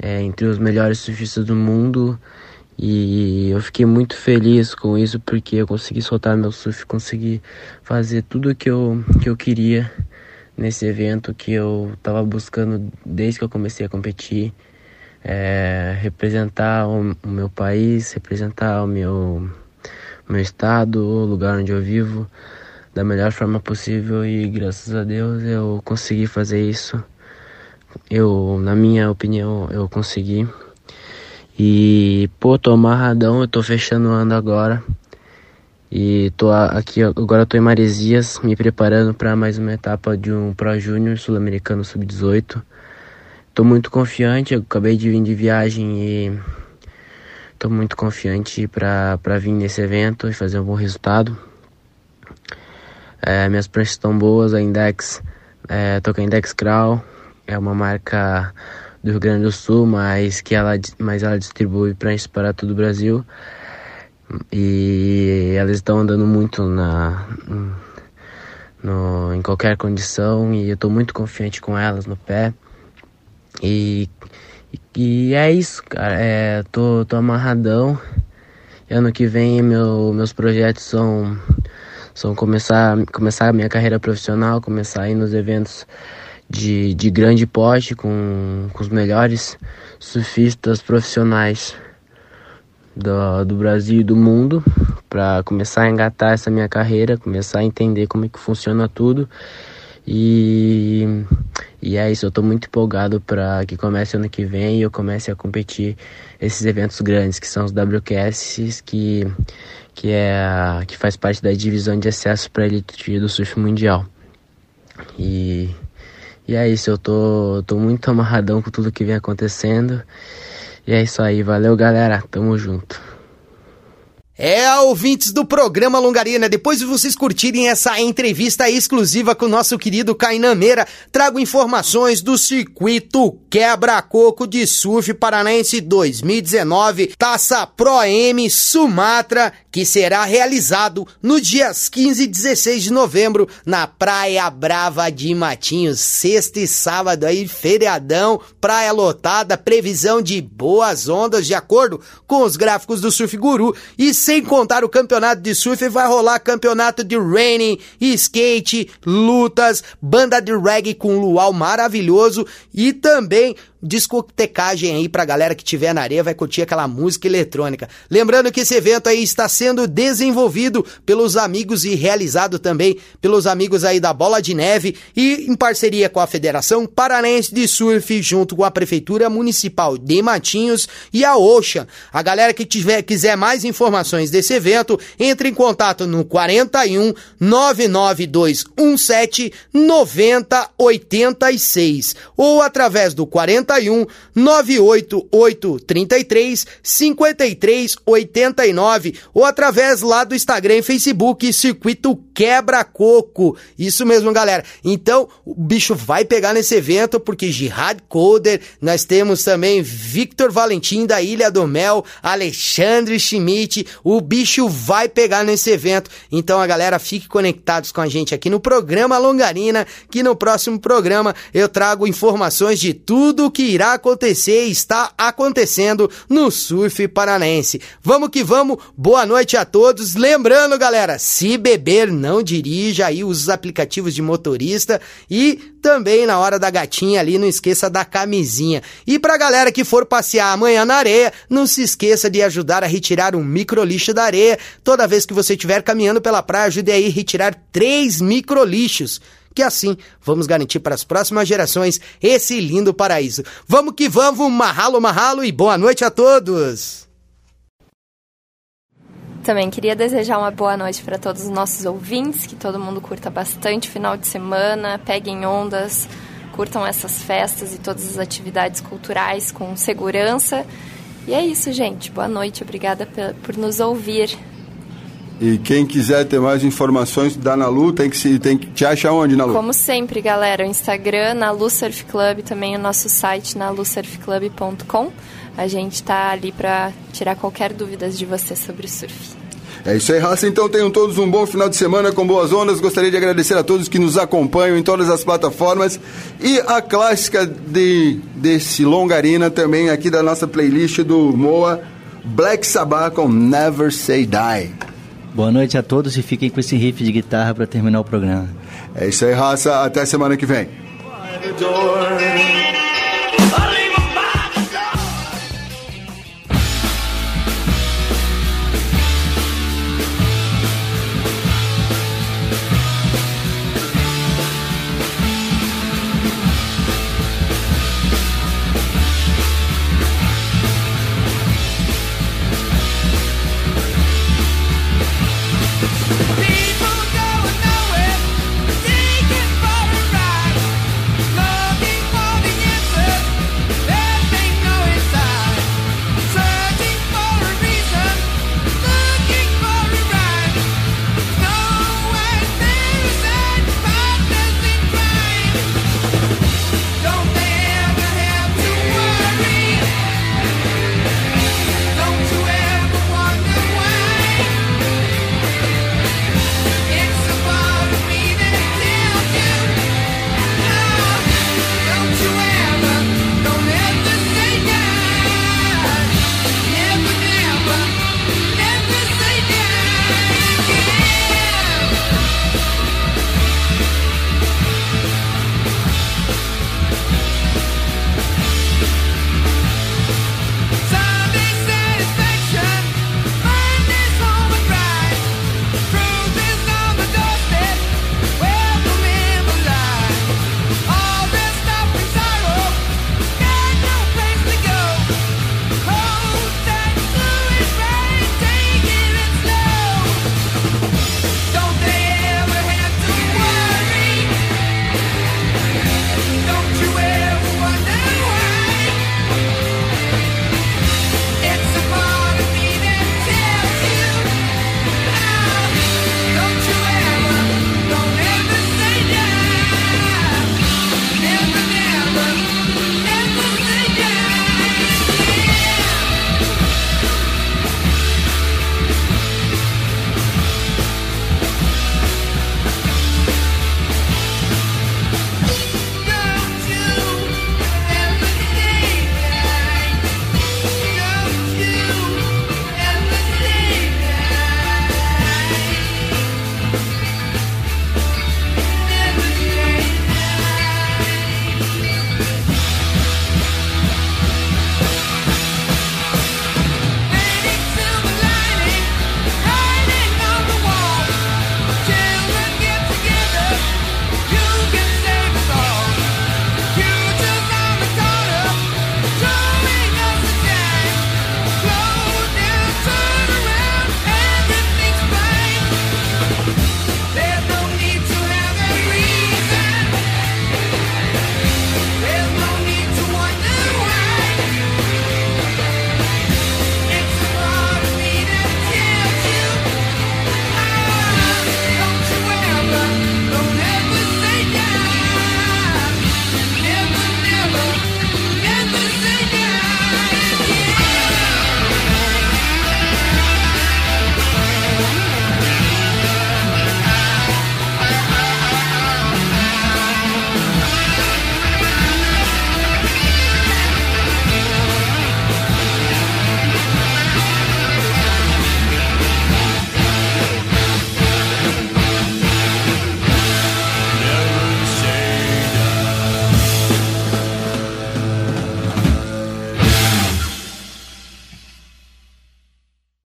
Speaker 17: é, entre os melhores surfistas do mundo e eu fiquei muito feliz com isso porque eu consegui soltar meu surf, consegui fazer tudo que eu, que eu queria nesse evento que eu estava buscando desde que eu comecei a competir. É, representar o, o meu país, representar o meu, meu estado, o lugar onde eu vivo da melhor forma possível e graças a Deus eu consegui fazer isso. Eu, na minha opinião, eu consegui. E, pô, tô amarradão, eu tô fechando o ano agora. E tô aqui, agora tô em Maresias, me preparando para mais uma etapa de um Pro Júnior Sul-Americano Sub-18. Tô muito confiante, eu acabei de vir de viagem e tô muito confiante para vir nesse evento e fazer um bom resultado. É, minhas pranchas estão boas, a Index, é, tô com a Index Crawl, é uma marca do Rio Grande do Sul, mas que ela, mas ela distribui pranchas para todo o Brasil. E elas estão andando muito na, no, em qualquer condição e eu estou muito confiante com elas no pé. E, e é isso, cara. É, tô, tô amarradão. Ano que vem meu, meus projetos são, são começar, começar a minha carreira profissional, começar a ir nos eventos de, de grande porte com, com os melhores surfistas profissionais do, do Brasil e do mundo para começar a engatar essa minha carreira, começar a entender como é que funciona tudo. E, e é isso, eu tô muito empolgado para que comece ano que vem e eu comece a competir esses eventos grandes que são os WQS, que que é a- que faz parte da divisão de acesso para elite do surf mundial. E e é isso, eu tô, tô muito amarradão com tudo que vem acontecendo. E é isso aí, valeu galera, tamo junto.
Speaker 16: É, ouvintes do programa Longarina, depois de vocês curtirem essa entrevista exclusiva com o nosso querido Kainan Meira, trago informações do circuito Quebra-Coco de Surf Paranaense 2019, Taça Pro M Sumatra, que será realizado nos dias 15 e 16 de novembro na Praia Brava de Matinhos, sexta e sábado aí, feriadão, praia lotada, previsão de boas ondas de acordo com os gráficos do Surf Guru. E sem contar o campeonato de surf, vai rolar campeonato de raining, skate, lutas, banda de reggae com luau maravilhoso e também discotecagem aí pra galera que tiver na areia vai curtir aquela música eletrônica. Lembrando que esse evento aí está sendo desenvolvido pelos amigos e realizado também pelos amigos aí da Bola de Neve e em parceria com a Federação Paranaense de Surf junto com a Prefeitura Municipal de Matinhos e a Ocean. A galera que tiver quiser mais informações desse evento, entre em contato no 41 99217 9086 ou através do 41 98833 5389 ou através lá do Instagram e Facebook Circuito Quebra Coco. Isso mesmo, galera. Então, o bicho vai pegar nesse evento porque Jihad Coder, nós temos também Victor Valentim da Ilha do Mel, Alexandre Schmidt, o bicho vai pegar nesse evento. Então, a galera fique conectados com a gente aqui no programa Longarina, que no próximo programa eu trago informações de tudo que irá acontecer e está acontecendo no surf paranaense. Vamos que vamos, boa noite a todos. Lembrando, galera, se beber, não dirija aí, os aplicativos de motorista e também na hora da gatinha ali, não esqueça da camisinha. E pra galera que for passear amanhã na areia, não se esqueça de ajudar a retirar um micro lixo da areia. Toda vez que você estiver caminhando pela praia, ajude aí a retirar três micro lixos que assim vamos garantir para as próximas gerações esse lindo paraíso. Vamos que vamos, mahalo, mahalo e boa noite a todos!
Speaker 4: Também queria desejar uma boa noite para todos os nossos ouvintes, que todo mundo curta bastante o final de semana, peguem ondas, curtam essas festas e todas as atividades culturais com segurança. E é isso, gente. Boa noite, obrigada por nos ouvir.
Speaker 3: E quem quiser ter mais informações da Nalu, tem que, se, tem que te achar onde, Nalu?
Speaker 4: Como sempre, galera, o Instagram, na Lu Surf Club, também o nosso site, na lusurfclub.com. A gente tá ali pra tirar qualquer dúvidas de você sobre surf.
Speaker 3: É isso aí, raça. Então tenham todos um bom final de semana com boas ondas. Gostaria de agradecer a todos que nos acompanham em todas as plataformas. E a clássica de, desse Longarina também aqui da nossa playlist do Moa, Black Sabbath com Never Say Die.
Speaker 5: Boa noite a todos e fiquem com esse riff de guitarra para terminar o programa.
Speaker 3: É isso aí, raça. Até semana que vem.
Speaker 7: the door.